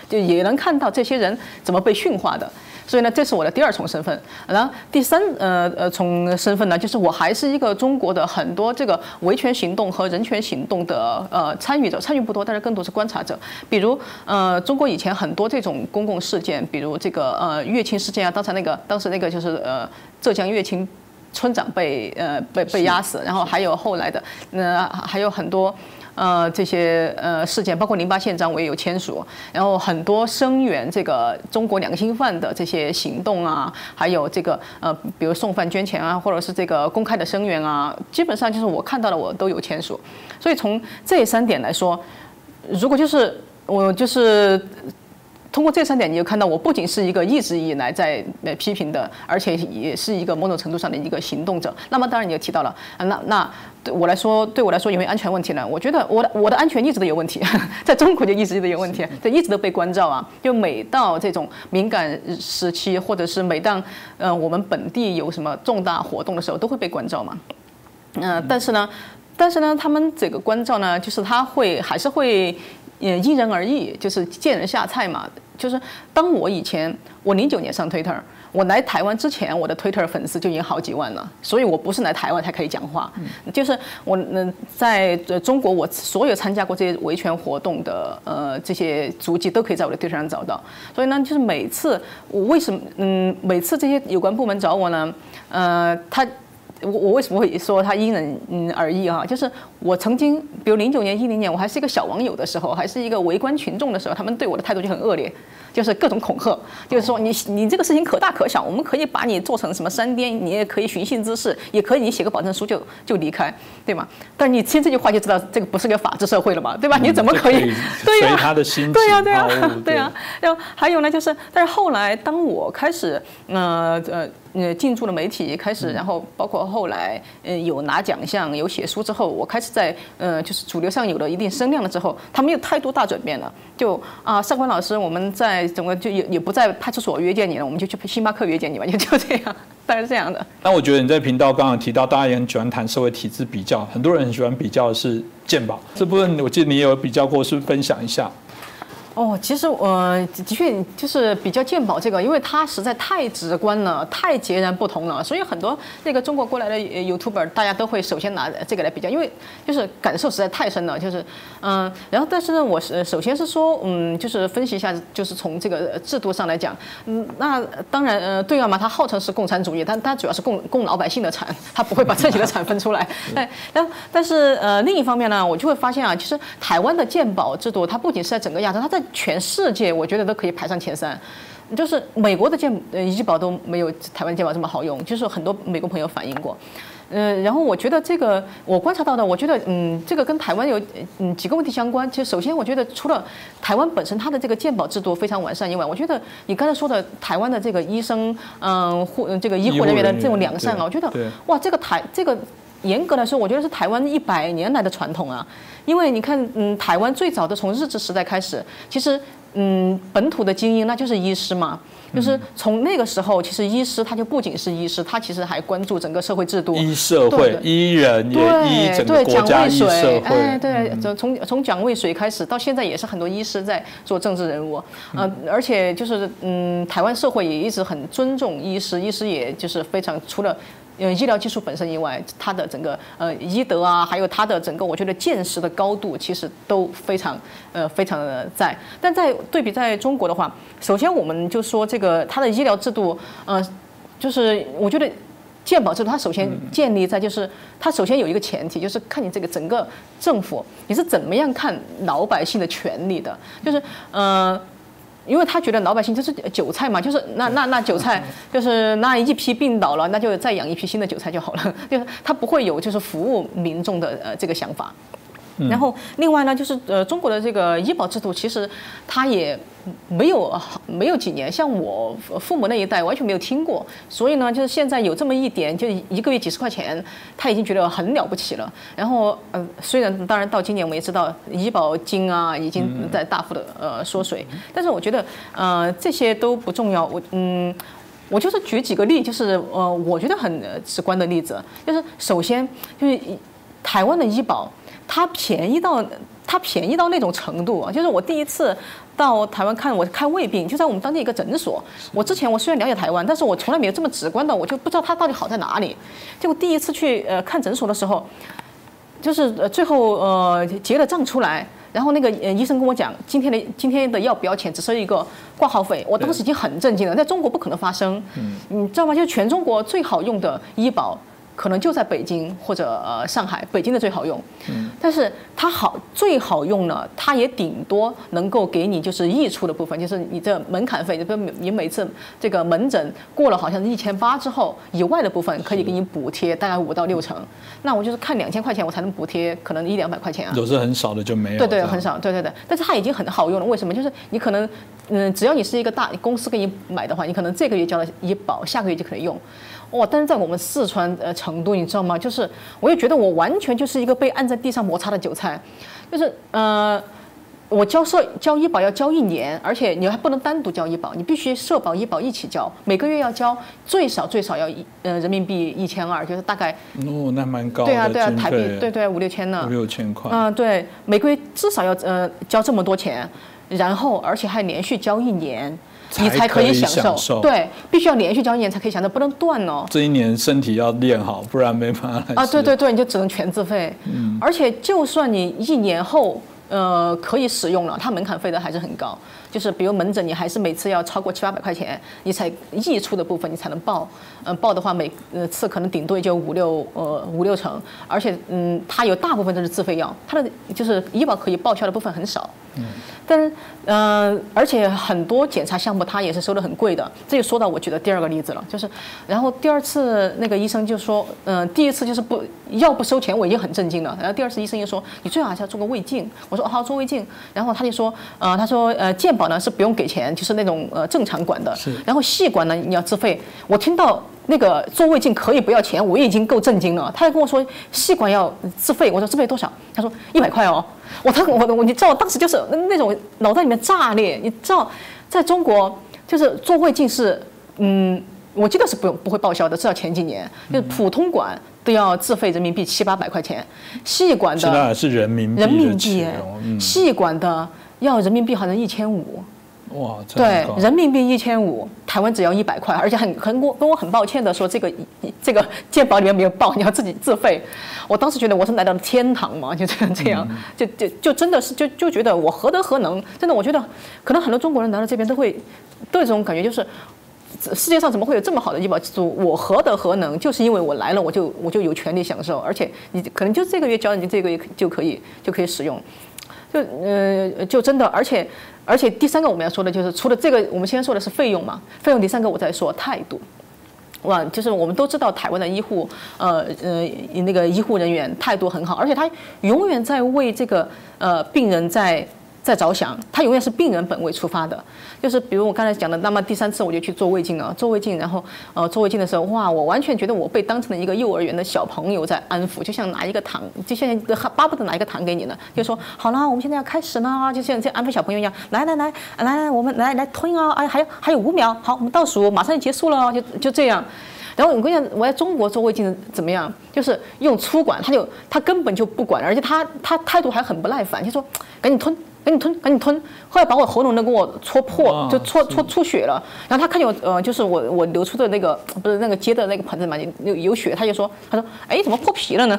就也能看到这些人怎么被驯化的。所以呢，这是我的第二重身份。然后第三呃呃重身份呢，就是我还是一个中国的很多这个维权行动和人权行动的呃参与者，参与不多，但是更多是观察者。比如呃，中国以前很多这种公共事件，比如这个呃乐清事件啊，当时那个当时那个就是呃浙江乐清村长被呃被被压死，然后还有后来的呃还有很多。呃，这些呃事件，包括零八宪章，我也有签署。然后很多声援这个中国两性犯的这些行动啊，还有这个呃，比如送饭捐钱啊，或者是这个公开的声援啊，基本上就是我看到的，我都有签署。所以从这三点来说，如果就是我就是。通过这三点，你就看到我不仅是一个一直以来在批评的，而且也是一个某种程度上的一个行动者。那么当然你就提到了，那那对我来说，对我来说有没有安全问题呢？我觉得我的我的安全一直都有问题，在中国就一直都有问题，这一直都被关照啊。就每到这种敏感时期，或者是每当呃我们本地有什么重大活动的时候，都会被关照嘛。嗯，但是呢，但是呢，他们这个关照呢，就是他会还是会呃因人而异，就是见人下菜嘛。就是当我以前我零九年上 Twitter，我来台湾之前，我的 Twitter 粉丝就已经好几万了，所以我不是来台湾才可以讲话。就是我嗯，在中国，我所有参加过这些维权活动的呃这些足迹都可以在我的 Twitter 上找到。所以呢，就是每次我为什么嗯每次这些有关部门找我呢？呃，他。我我为什么会说他因人嗯而异啊？就是我曾经，比如零九年、一零年，我还是一个小网友的时候，还是一个围观群众的时候，他们对我的态度就很恶劣。就是各种恐吓，就是说你你这个事情可大可小，我们可以把你做成什么三颠，你也可以寻衅滋事，也可以你写个保证书就就离开，对吗？但你听这句话就知道这个不是个法治社会了嘛，对吧？你怎么可以？对呀，他的心对呀，对呀，对呀。然后还有呢，就是但是后来当我开始呃呃。呃，进驻了媒体，开始，然后包括后来，嗯，有拿奖项，有写书之后，我开始在呃，就是主流上有了一定声量了之后，他没有太多大转变了。就啊，上官老师，我们在整个就也也不在派出所约见你了，我们就去星巴克约见你吧，就 就这样，大概是这样的。那我觉得你在频道刚刚提到，大家也很喜欢谈社会体制比较，很多人很喜欢比较的是鉴宝这部分，我记得你也有比较过，是不是分享一下？哦，其实我的确就是比较鉴宝这个，因为它实在太直观了，太截然不同了，所以很多那个中国过来的 YouTuber，大家都会首先拿这个来比较，因为就是感受实在太深了，就是嗯，然后但是呢，我是首先是说，嗯，就是分析一下，就是从这个制度上来讲，嗯，那当然，呃，对啊嘛，它号称是共产主义，但它主要是供供老百姓的产，它不会把自己的产分出来，哎，但但是呃，另一方面呢，我就会发现啊，其实台湾的鉴宝制度，它不仅是在整个亚洲，它在全世界我觉得都可以排上前三，就是美国的健呃医保都没有台湾健保这么好用，就是很多美国朋友反映过，嗯，然后我觉得这个我观察到的，我觉得嗯这个跟台湾有嗯几个问题相关。其实首先我觉得除了台湾本身它的这个健保制度非常完善以外，我觉得你刚才说的台湾的这个医生嗯护这个医护人员的这种良善啊，我觉得哇这个台这个严格来说，我觉得是台湾一百年来的传统啊。因为你看，嗯，台湾最早的从日治时代开始，其实，嗯，本土的精英那就是医师嘛，就是从那个时候，其实医师他就不仅是医师，他其实还关注整个社会制度，医社会，医人也医整个国家医社会，哎，对，从从从蒋渭水开始到现在也是很多医师在做政治人物，嗯，而且就是嗯，台湾社会也一直很尊重医师，医师也就是非常除了。因为医疗技术本身以外，它的整个呃医德啊，还有它的整个我觉得见识的高度，其实都非常呃非常的在。但在对比在中国的话，首先我们就说这个它的医疗制度，呃，就是我觉得健保制度它首先建立在就是它首先有一个前提，就是看你这个整个政府你是怎么样看老百姓的权利的，就是呃。因为他觉得老百姓就是韭菜嘛，就是那那那韭菜，就是那一批病倒了，那就再养一批新的韭菜就好了，就是他不会有就是服务民众的呃这个想法。然后另外呢，就是呃中国的这个医保制度，其实它也没有没有几年，像我父母那一代完全没有听过，所以呢，就是现在有这么一点，就一个月几十块钱，他已经觉得很了不起了。然后呃，虽然当然到今年我们也知道医保金啊已经在大幅的呃缩水，但是我觉得呃这些都不重要。我嗯，我就是举几个例，就是呃我觉得很直观的例子，就是首先就是台湾的医保。它便宜到它便宜到那种程度啊！就是我第一次到台湾看我看胃病，就在我们当地一个诊所。我之前我虽然了解台湾，但是我从来没有这么直观的，我就不知道它到底好在哪里。结果第一次去呃看诊所的时候，就是呃最后呃结了账出来，然后那个呃医生跟我讲，今天的今天的药不要钱，只收一个挂号费。我当时已经很震惊了，在中国不可能发生，你知道吗？就是全中国最好用的医保。可能就在北京或者呃上海，北京的最好用，但是它好最好用呢，它也顶多能够给你就是溢出的部分，就是你这门槛费，你每次这个门诊过了好像是一千八之后以外的部分，可以给你补贴大概五到六成。那我就是看两千块钱，我才能补贴可能一两百块钱啊。有时很少的就没有。对对，很少，对对对。但是它已经很好用了，为什么？就是你可能嗯，只要你是一个大公司给你买的话，你可能这个月交了医保，下个月就可以用。哇！但是在我们四川呃成都，你知道吗？就是我又觉得我完全就是一个被按在地上摩擦的韭菜，就是呃，我交社交医保要交一年，而且你还不能单独交医保，你必须社保医保一起交，每个月要交最少最少要一呃人民币一千二，就是大概哦，那蛮高对啊对啊，台币对对五六千呢，五六千块嗯，对，每个月至少要呃交这么多钱，然后而且还连续交一年。你才可以享受，对，必须要连续交一年才可以享受，不能断哦。这一年身体要练好，不然没办法。啊，对对对，你就只能全自费。嗯。而且就算你一年后呃可以使用了，它门槛费的还是很高。就是比如门诊，你还是每次要超过七八百块钱，你才溢出的部分你才能报。嗯，报的话每呃次可能顶多也就五六呃五六成，而且嗯，它有大部分都是自费药，它的就是医保可以报销的部分很少。但是，呃，而且很多检查项目他也是收的很贵的。这就说到我举的第二个例子了，就是，然后第二次那个医生就说，嗯，第一次就是不要不收钱，我已经很震惊了。然后第二次医生又说，你最好还是要做个胃镜。我说好，做胃镜。然后他就说，呃，他说，呃，健保呢是不用给钱，就是那种呃正常管的。然后细管呢你要自费。我听到。那个做胃镜可以不要钱，我已经够震惊了。他还跟我说细管要自费，我说自费多少？他说一百块哦。我他 我我你知道，当时就是那种脑袋里面炸裂。你知道，在中国就是做胃镜是，嗯，我记得是不用不会报销的，至少前几年就是普通管都要自费人民币七八百块钱，细管的是人民币人民币，细管的要人民币好像一千五。哇，对，人民币一千五，台湾只要一百块，而且很很我跟我很抱歉的说，这个这个健保里面没有报，你要自己自费。我当时觉得我是来到了天堂嘛，就这样这样，就就就真的是就就觉得我何德何能？真的，我觉得可能很多中国人来到这边都会都有这种感觉，就是世界上怎么会有这么好的医保制度？我何德何能？就是因为我来了，我就我就有权利享受，而且你可能就这个月交，你这个月就可以就可以使用，就呃就真的，而且。而且第三个我们要说的就是，除了这个，我们先说的是费用嘛，费用。第三个我再说态度，哇，就是我们都知道台湾的医护，呃呃，那个医护人员态度很好，而且他永远在为这个呃病人在。在着想，他永远是病人本位出发的，就是比如我刚才讲的，那么第三次我就去做胃镜了，做胃镜，然后呃做胃镜的时候，哇，我完全觉得我被当成了一个幼儿园的小朋友在安抚，就像拿一个糖，就像巴不得拿一个糖给你呢，就说好了，我们现在要开始了，就像像安抚小朋友一样，来来来来来，我们来来吞啊，哎，还有还有五秒，好，我们倒数，马上就结束了，就就这样。然后我跟你讲，我在中国做胃镜怎么样？就是用粗管，他就他根本就不管，而且他他态度还很不耐烦，就说赶紧吞。赶紧吞，赶紧吞！后来把我喉咙都给我戳破，就戳戳出血了。然后他看见我，呃，就是我我流出的那个不是那个接的那个盆子嘛，有有血，他就说，他说，哎，怎么破皮了呢？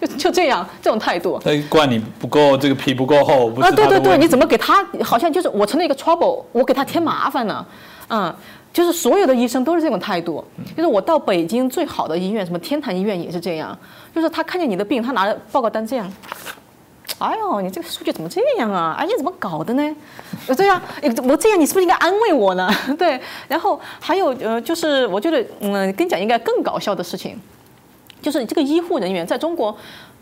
就 就这样，这种态度。那怪你不够，这个皮不够厚。啊，对对对，你怎么给他？好像就是我成了一个 trouble，我给他添麻烦了。嗯，就是所有的医生都是这种态度。就是我到北京最好的医院，什么天坛医院也是这样。就是他看见你的病，他拿着报告单这样。哎呦，你这个数据怎么这样啊？哎，你怎么搞的呢？这样，我这样，你是不是应该安慰我呢？对，然后还有呃，就是我觉得，嗯，跟你讲，应该更搞笑的事情，就是这个医护人员在中国，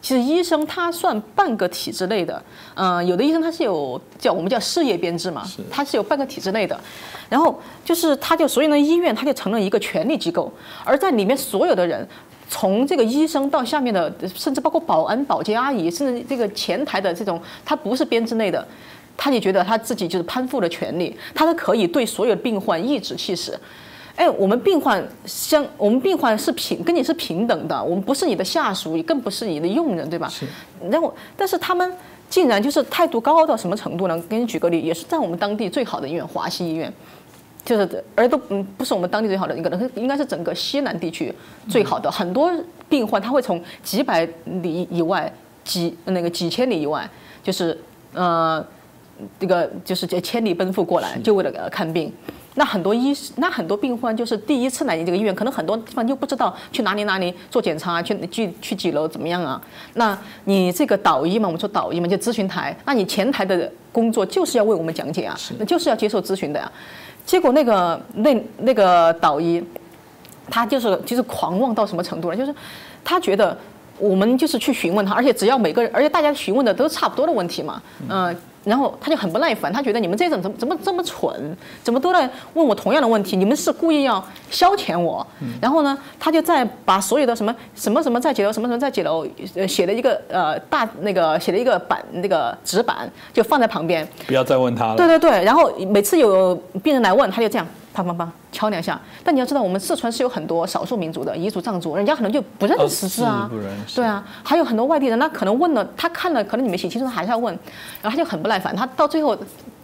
其实医生他算半个体制内的，嗯，有的医生他是有叫我们叫事业编制嘛，他是有半个体制内的，然后就是他就所以呢医院他就成了一个权力机构，而在里面所有的人。从这个医生到下面的，甚至包括保安、保洁阿姨，甚至这个前台的这种，他不是编制内的，他就觉得他自己就是攀附了权利，他是可以对所有病患颐指气使。哎，我们病患相，我们病患是平，跟你是平等的，我们不是你的下属，也更不是你的佣人，对吧？是。然后，但是他们竟然就是态度高到什么程度呢？给你举个例，也是在我们当地最好的医院——华西医院。就是，而都嗯不是我们当地最好的，一个，能应该是整个西南地区最好的。很多病患他会从几百里以外、几那个几千里以外，就是呃这个就是这千里奔赴过来，就为了看病。那很多医，那很多病患就是第一次来你这个医院，可能很多地方就不知道去哪里哪里做检查，去去去几楼怎么样啊？那你这个导医嘛，我们说导医嘛，就咨询台，那你前台的工作就是要为我们讲解啊，那就是要接受咨询的呀。结果那个那那个导医，他就是就是狂妄到什么程度了？就是他觉得我们就是去询问他，而且只要每个人，而且大家询问的都差不多的问题嘛，嗯。然后他就很不耐烦，他觉得你们这种怎么怎么这么蠢，怎么都在问我同样的问题？你们是故意要消遣我？然后呢，他就再把所有的什么什么什么在几楼，什么什么在几楼，呃，写了一个呃大那个写了一个板那个纸板，就放在旁边。不要再问他了。对对对，然后每次有病人来问，他就这样。砰砰砰，敲两下。但你要知道，我们四川是有很多少数民族的彝族、藏族，人家可能就不认识字啊。对啊，还有很多外地人，那可能问了，他看了，可能你没写清楚，他还是要问，然后他就很不耐烦。他到最后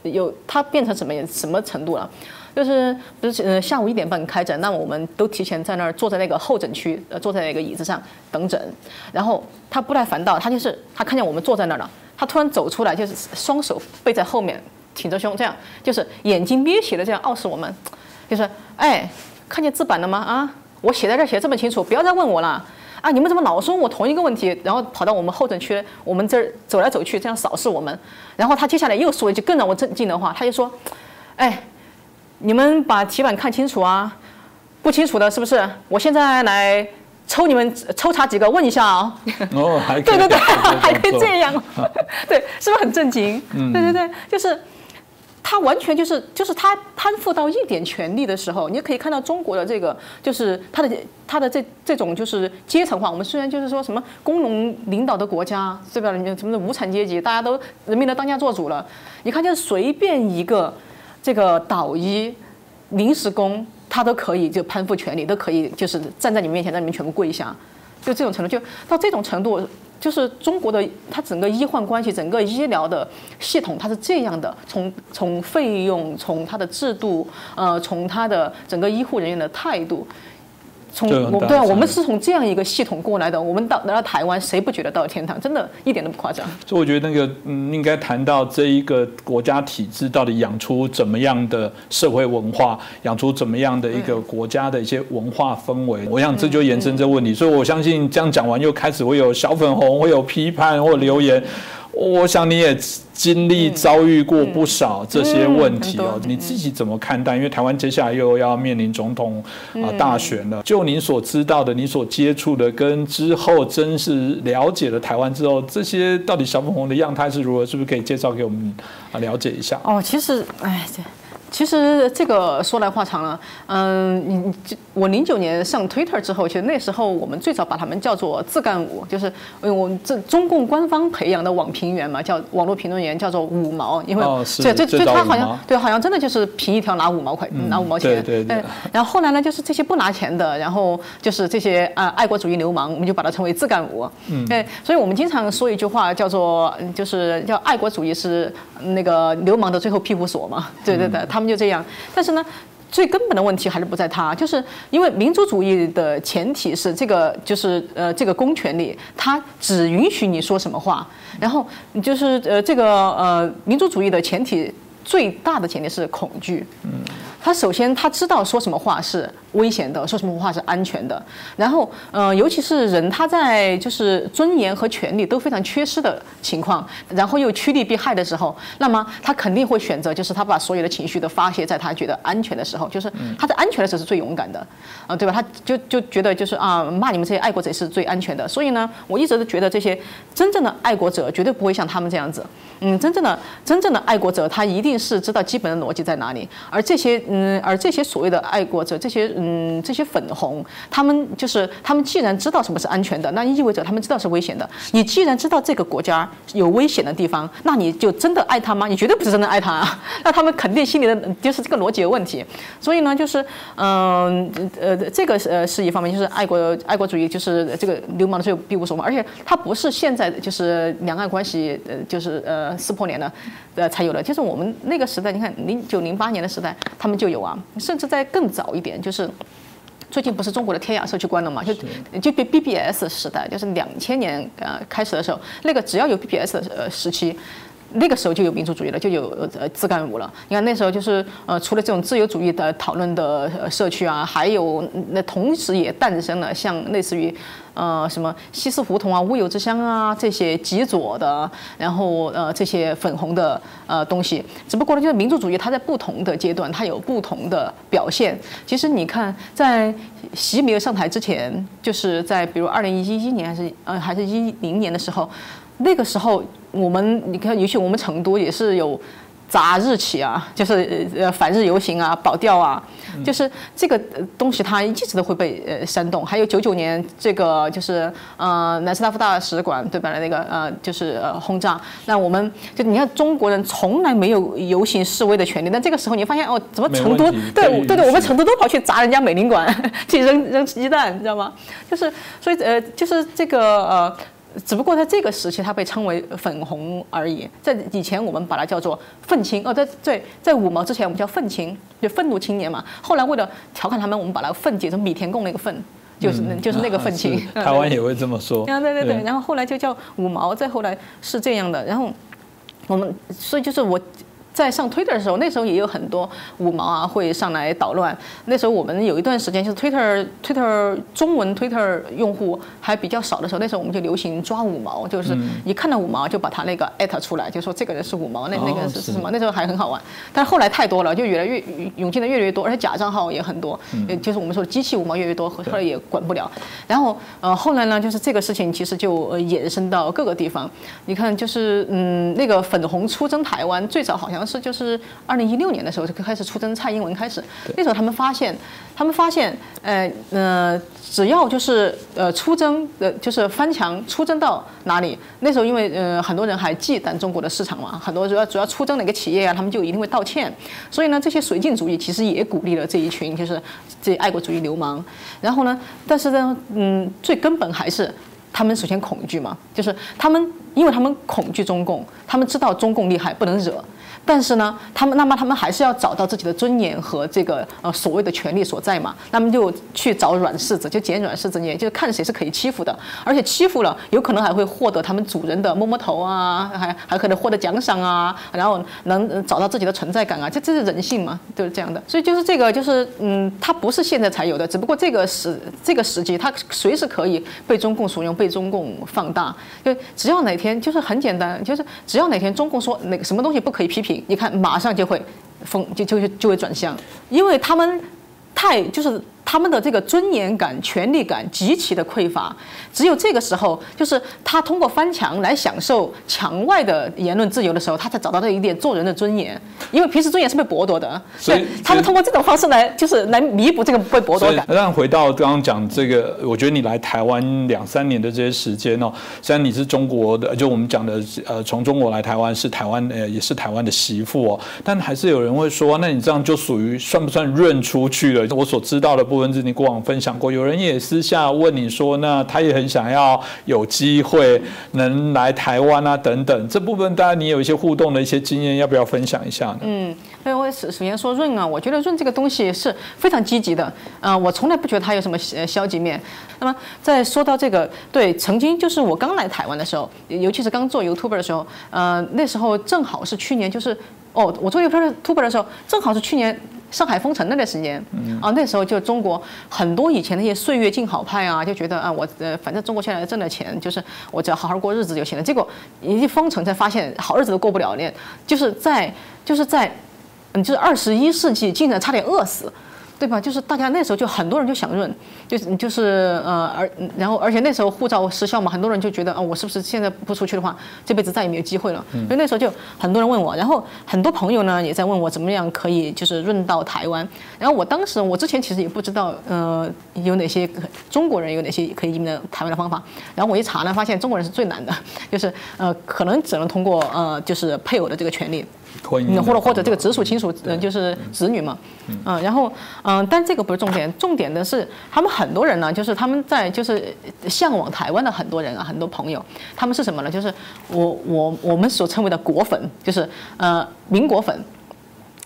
有他变成什么什么程度了？就是不是呃下午一点半开诊，那我们都提前在那儿坐在那个候诊区，呃坐在那个椅子上等诊。然后他不耐烦到，他就是他看见我们坐在那儿了，他突然走出来，就是双手背在后面，挺着胸，这样就是眼睛眯起的这样傲视我们。就是，哎，看见字板了吗？啊，我写在这儿写这么清楚，不要再问我了。啊，你们怎么老是问我同一个问题，然后跑到我们候诊区，我们这儿走来走去，这样扫视我们。然后他接下来又说一句更让我震惊的话，他就说，哎，你们把题板看清楚啊，不清楚的是不是？我现在来抽你们抽查几个问一下啊。哦，还 对对对，还可以这样，对，是不是很震惊？对对对，就是。他完全就是就是他攀附到一点权力的时候，你也可以看到中国的这个就是他的他的这这种就是阶层化。我们虽然就是说什么工农领导的国家，对吧？什么的无产阶级，大家都人民的当家做主了。你看，就是随便一个这个导医、临时工，他都可以就攀附权力，都可以就是站在你面前，让你们全部跪下，就这种程度，就到这种程度。就是中国的，它整个医患关系，整个医疗的系统，它是这样的：从从费用，从它的制度，呃，从它的整个医护人员的态度。从我对啊，我们是从这样一个系统过来的。我们到来到台湾，谁不觉得到了天堂？真的一点都不夸张。所以我觉得那个嗯，应该谈到这一个国家体制到底养出怎么样的社会文化，养出怎么样的一个国家的一些文化氛围。我想这就延伸这问题。所以我相信这样讲完，又开始会有小粉红，会有批判或留言。我想你也经历遭遇过不少这些问题哦，你自己怎么看待？因为台湾接下来又要面临总统啊大选了。就您所知道的，你所接触的，跟之后真是了解了台湾之后，这些到底小粉红的样态是如何？是不是可以介绍给我们啊了解一下？哦，其实，哎，这。其实这个说来话长了，嗯，你我零九年上 Twitter 之后，其实那时候我们最早把他们叫做自干五，就是我们这中共官方培养的网评员嘛，叫网络评论员，叫做五毛，因为这这这他好像对，好像真的就是评一条拿五毛块，拿五毛钱，对对对。然后后来呢，就是这些不拿钱的，然后就是这些啊爱国主义流氓，我们就把它称为自干五。嗯，对，所以我们经常说一句话，叫做就是叫爱国主义是那个流氓的最后庇护所嘛，对对对，他。他们就这样，但是呢，最根本的问题还是不在他，就是因为民族主义的前提是这个，就是呃，这个公权力，它只允许你说什么话，然后就是呃，这个呃，民族主义的前提最大的前提是恐惧，嗯。他首先他知道说什么话是危险的，说什么话是安全的。然后，呃，尤其是人他在就是尊严和权利都非常缺失的情况，然后又趋利避害的时候，那么他肯定会选择就是他把所有的情绪都发泄在他觉得安全的时候，就是他在安全的时候是最勇敢的，啊，对吧？他就就觉得就是啊，骂你们这些爱国者是最安全的。所以呢，我一直都觉得这些真正的爱国者绝对不会像他们这样子。嗯，真正的真正的爱国者他一定是知道基本的逻辑在哪里，而这些。嗯而这些所谓的爱国者，这些嗯，这些粉红，他们就是他们既然知道什么是安全的，那意味着他们知道是危险的。你既然知道这个国家有危险的地方，那你就真的爱他吗？你绝对不是真的爱他啊！那他们肯定心里的就是这个逻辑有问题。所以呢，就是嗯呃，这个呃是一方面，就是爱国爱国主义，就是这个流氓的最后庇护所嘛。而且它不是现在就是两岸关系呃就是呃撕破脸的呃才有的，就是我们那个时代，你看零九零八年的时代，他们。就有啊，甚至在更早一点，就是最近不是中国的天涯社区关了嘛？就就 B B B S 时代，就是两千年呃开始的时候，那个只要有 B B S 呃时期，那个时候就有民族主义了，就有呃自干五了。你看那时候就是呃除了这种自由主义的讨论的社区啊，还有那同时也诞生了像类似于。呃，什么西式胡同啊、乌有之乡啊，这些极左的，然后呃这些粉红的呃东西，只不过呢，就是民族主义它在不同的阶段，它有不同的表现。其实你看，在习没有上台之前，就是在比如二零一一年还是呃还是一零年的时候，那个时候我们你看，尤其我们成都也是有。砸日企啊，就是呃反日游行啊，保钓啊，就是这个东西它一直都会被呃煽动。还有九九年这个就是呃南斯拉夫大使馆对吧？那个呃就是呃轰炸，那我们就你看中国人从来没有游行示威的权利，但这个时候你发现哦，怎么成都对对对，我们成都都跑去砸人家美领馆 去扔扔鸡蛋，你知道吗？就是所以呃就是这个呃。只不过在这个时期，它被称为粉红而已。在以前，我们把它叫做愤青。哦，在在在五毛之前，我们叫愤青，就愤怒青年嘛。后来为了调侃他们，我们把那个愤解成米田共那个愤，就是就是那个愤青。台湾也会这么说。啊，对对对。然后后来就叫五毛，再后来是这样的。然后我们所以就是我。在上 Twitter 的时候，那时候也有很多五毛啊会上来捣乱。那时候我们有一段时间就是 Twitter Twitter 中文 Twitter 用户还比较少的时候，那时候我们就流行抓五毛，就是一看到五毛就把他那个艾特出来，就说这个人是五毛，那那个人是什么？那时候还很好玩。但是后来太多了，就越来越涌进的越来越多，而且假账号也很多，就是我们说的机器五毛越来越多，后来也管不了。然后呃后来呢，就是这个事情其实就呃延伸到各个地方。你看，就是嗯那个粉红出征台湾，最早好像是就是二零一六年的时候就开始出征蔡英文开始，那时候他们发现，他们发现，呃呃，只要就是呃出征呃就是翻墙出征到哪里，那时候因为呃很多人还忌惮中国的市场嘛，很多主要主要出征哪个企业啊，他们就一定会道歉，所以呢，这些绥靖主义其实也鼓励了这一群就是这爱国主义流氓，然后呢，但是呢，嗯，最根本还是他们首先恐惧嘛，就是他们因为他们恐惧中共，他们知道中共厉害不能惹。但是呢，他们那么他们还是要找到自己的尊严和这个呃所谓的权利所在嘛，那么就去找软柿子，就捡软柿子，捏就看谁是可以欺负的，而且欺负了有可能还会获得他们主人的摸摸头啊，还还可能获得奖赏啊，然后能找到自己的存在感啊，这这是人性嘛，就是这样的。所以就是这个就是嗯，它不是现在才有的，只不过这个时这个时机它随时可以被中共所用，被中共放大。就只要哪天就是很简单，就是只要哪天中共说哪个什么东西不可以批评。你看，马上就会风就就就会转向，因为他们太就是。他们的这个尊严感、权力感极其的匮乏，只有这个时候，就是他通过翻墙来享受墙外的言论自由的时候，他才找到这一点做人的尊严。因为平时尊严是被剥夺的，所以他们通过这种方式来，就是来弥补这个被剥夺感。那回到刚刚讲这个，我觉得你来台湾两三年的这些时间哦，虽然你是中国的，就我们讲的呃，从中国来台湾是台湾呃，也是台湾的媳妇哦，但还是有人会说，那你这样就属于算不算润出去了？我所知道的文字你过往分享过，有人也私下问你说，那他也很想要有机会能来台湾啊，等等。这部分当然你有一些互动的一些经验，要不要分享一下呢？嗯，所以我首首先说润啊，我觉得润这个东西是非常积极的，啊，我从来不觉得它有什么消极面。那么在说到这个，对，曾经就是我刚来台湾的时候，尤其是刚做 YouTuber 的时候，呃，那时候正好是去年，就是哦，我做 YouTuber 的时候，正好是去年。上海封城那段时间，啊，那时候就中国很多以前那些岁月静好派啊，就觉得啊，我呃，反正中国现在挣了钱，就是我只要好好过日子就行了。结果一封城才发现，好日子都过不了，连就是在就是在嗯，就是二十一世纪，竟然差点饿死。对吧？就是大家那时候就很多人就想润，就是就是呃，而然后而且那时候护照失效嘛，很多人就觉得啊，我是不是现在不出去的话，这辈子再也没有机会了？所以那时候就很多人问我，然后很多朋友呢也在问我怎么样可以就是润到台湾。然后我当时我之前其实也不知道呃有哪些中国人有哪些可以移民到台湾的方法。然后我一查呢，发现中国人是最难的，就是呃可能只能通过呃就是配偶的这个权利。或者或者这个直属亲属，嗯，就是子女嘛，嗯，然后嗯，但这个不是重点，重点的是他们很多人呢，就是他们在就是向往台湾的很多人啊，很多朋友，他们是什么呢？就是我我我们所称为的国粉，就是呃民国粉，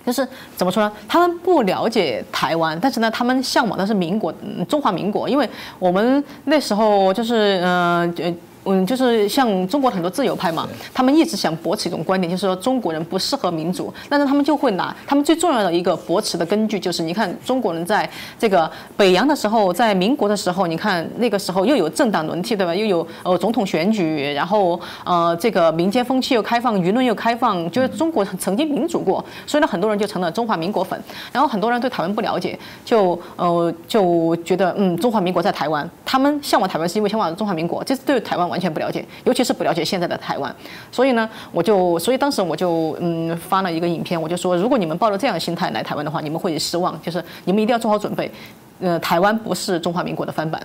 就是怎么说呢？他们不了解台湾，但是呢，他们向往的是民国中华民国，因为我们那时候就是嗯呃。嗯，就是像中国很多自由派嘛，他们一直想驳斥一种观点，就是说中国人不适合民主。但是他们就会拿他们最重要的一个驳斥的根据，就是你看中国人在这个北洋的时候，在民国的时候，你看那个时候又有政党轮替，对吧？又有呃总统选举，然后呃这个民间风气又开放，舆论又开放，就是中国曾经民主过。所以呢，很多人就成了中华民国粉。然后很多人对台湾不了解，就呃就觉得嗯中华民国在台湾，他们向往台湾是因为向往中华民国，这是对台湾。完全不了解，尤其是不了解现在的台湾，所以呢，我就，所以当时我就，嗯，发了一个影片，我就说，如果你们抱着这样的心态来台湾的话，你们会失望，就是你们一定要做好准备，呃，台湾不是中华民国的翻版。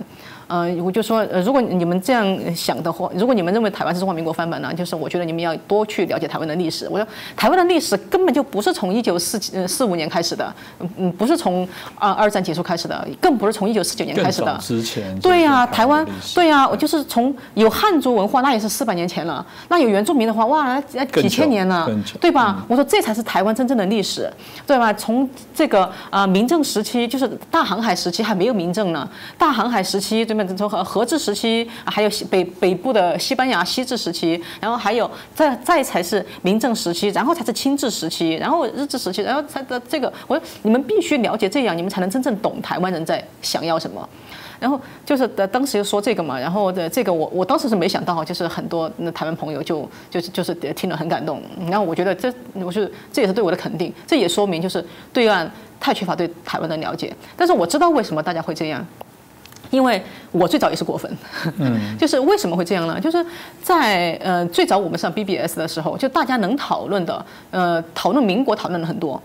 呃，我就说，呃，如果你们这样想的话，如果你们认为台湾是中华民国翻版呢，就是我觉得你们要多去了解台湾的历史。我说，台湾的历史根本就不是从一九四呃四五年开始的，嗯，不是从二二战结束开始的，更不是从一九四九年开始的。之前。对呀，台湾，对呀，我就是从有汉族文化，那也是四百年前了。那有原住民的话，哇，那几千年了，对吧？我说这才是台湾真正的历史，对吧？从这个啊，明正时期，就是大航海时。时期还没有民政呢，大航海时期对吗从和和治时期，还有西北北部的西班牙西治时期，然后还有再再才是民政时期，然后才是清治时期，然后日治时期，然后才的这个，我说你们必须了解这样，你们才能真正懂台湾人在想要什么。然后就是的，当时就说这个嘛，然后的这个我我当时是没想到，就是很多那台湾朋友就就是就是听了很感动。然后我觉得这，我觉得这也是对我的肯定，这也说明就是对岸太缺乏对台湾的了解。但是我知道为什么大家会这样，因为我最早也是过分，嗯，就是为什么会这样呢？就是在呃最早我们上 BBS 的时候，就大家能讨论的，呃，讨论民国讨论了很多。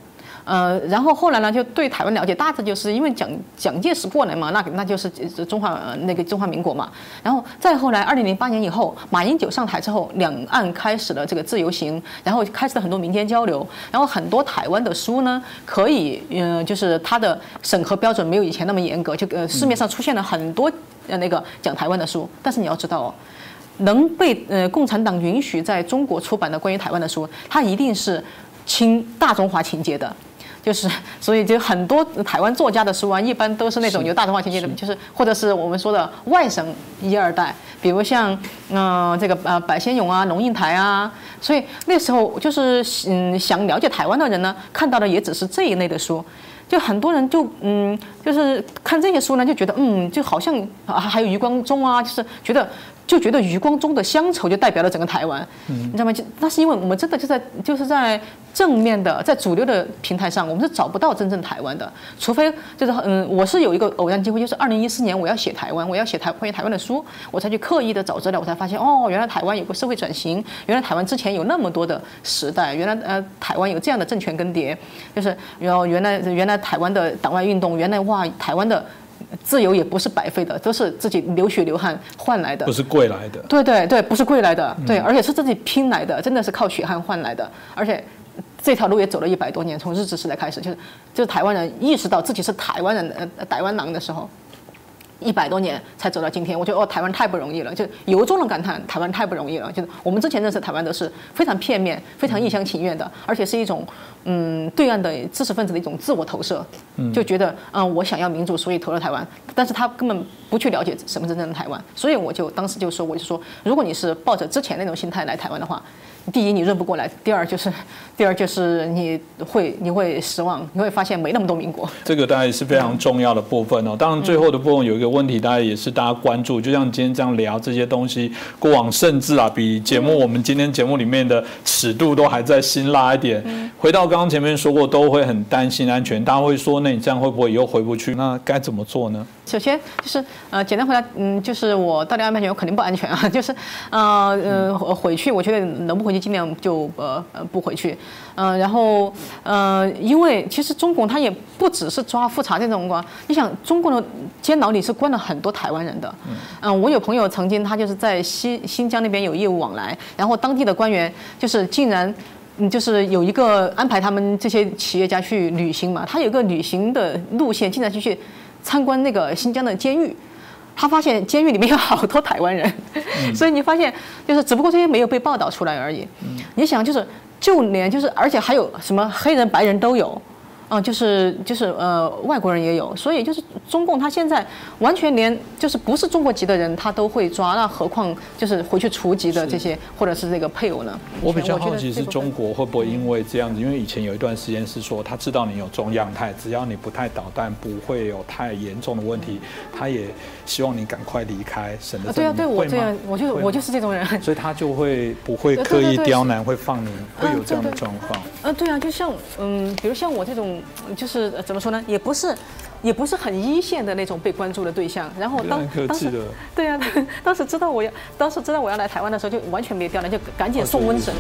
呃，然后后来呢，就对台湾了解，大致就是因为蒋蒋介石过来嘛，那那就是中华那个中华民国嘛。然后再后来，二零零八年以后，马英九上台之后，两岸开始了这个自由行，然后开始了很多民间交流，然后很多台湾的书呢，可以，嗯，就是它的审核标准没有以前那么严格，就呃市面上出现了很多呃那个讲台湾的书。但是你要知道哦，能被呃共产党允许在中国出版的关于台湾的书，它一定是亲大中华情节的。就是，所以就很多台湾作家的书啊，一般都是那种有大中华情节的，就是或者是我们说的外省一二代，比如像嗯这个呃白先勇啊、龙应台啊，所以那时候就是嗯想了解台湾的人呢，看到的也只是这一类的书，就很多人就嗯就是看这些书呢，就觉得嗯就好像啊还有余光中啊，就是觉得。就觉得余光中的乡愁就代表了整个台湾，你知道吗？就那是因为我们真的就在就是在正面的在主流的平台上，我们是找不到真正台湾的，除非就是嗯，我是有一个偶然机会，就是二零一四年我要写台湾，我要写台关于台湾的书，我才去刻意的找资料，我才发现哦，原来台湾有个社会转型，原来台湾之前有那么多的时代，原来呃台湾有这样的政权更迭，就是然后原来原来台湾的党外运动，原来哇台湾的。自由也不是白费的，都是自己流血流汗换来的，不是贵来的。对对对，不是贵来的，对，而且是自己拼来的，真的是靠血汗换来的。而且这条路也走了一百多年，从日治时代开始，就是就是台湾人意识到自己是台湾人，呃，台湾狼的时候。一百多年才走到今天，我觉得哦，台湾太不容易了，就由衷的感叹台湾太不容易了。就是我们之前认识台湾都是非常片面、非常一厢情愿的，而且是一种嗯对岸的知识分子的一种自我投射，就觉得嗯我想要民主，所以投了台湾，但是他根本不去了解什么真正的台湾，所以我就当时就说，我就说，如果你是抱着之前那种心态来台湾的话。第一，你认不过来；第二，就是，第二就是你会你会失望，你会发现没那么多民国。这个当然也是非常重要的部分哦。当然，最后的部分有一个问题，大家也是大家关注，就像今天这样聊这些东西，过往甚至啊，比节目我们今天节目里面的尺度都还在辛辣一点。回到刚刚前面说过，都会很担心安全，大家会说，那你这样会不会以后回不去？那该怎么做呢？首先就是呃，简单回答，嗯，就是我到底安不安全？我肯定不安全啊。就是呃呃回去，我觉得能不回去尽量就呃呃不回去。嗯，然后呃，因为其实中共他也不只是抓复查这种关，你想中共的监牢里是关了很多台湾人的。嗯，我有朋友曾经他就是在新新疆那边有业务往来，然后当地的官员就是竟然嗯就是有一个安排他们这些企业家去旅行嘛，他有个旅行的路线，竟然就去。参观那个新疆的监狱，他发现监狱里面有好多台湾人，所以你发现就是只不过这些没有被报道出来而已。你想就是就连就是而且还有什么黑人白人都有。嗯，就是就是呃，外国人也有，所以就是中共他现在完全连就是不是中国籍的人他都会抓，那何况就是回去除籍的这些或者是这个配偶呢？我比较好奇是中国会不会因为这样子，因为以前有一段时间是说他知道你有中样态，只要你不太捣蛋，不会有太严重的问题，他也希望你赶快离开，省得对啊，对我这样，我就我就是这种人，所以他就会不会刻意刁难，会放你，会有这样的状况。呃，对啊，就像嗯，比如像我这种。就是怎么说呢？也不是，也不是很一线的那种被关注的对象。然后当当时对呀，当时知道我要，当时知道我要来台湾的时候，就完全没有调来，就赶紧送瘟神。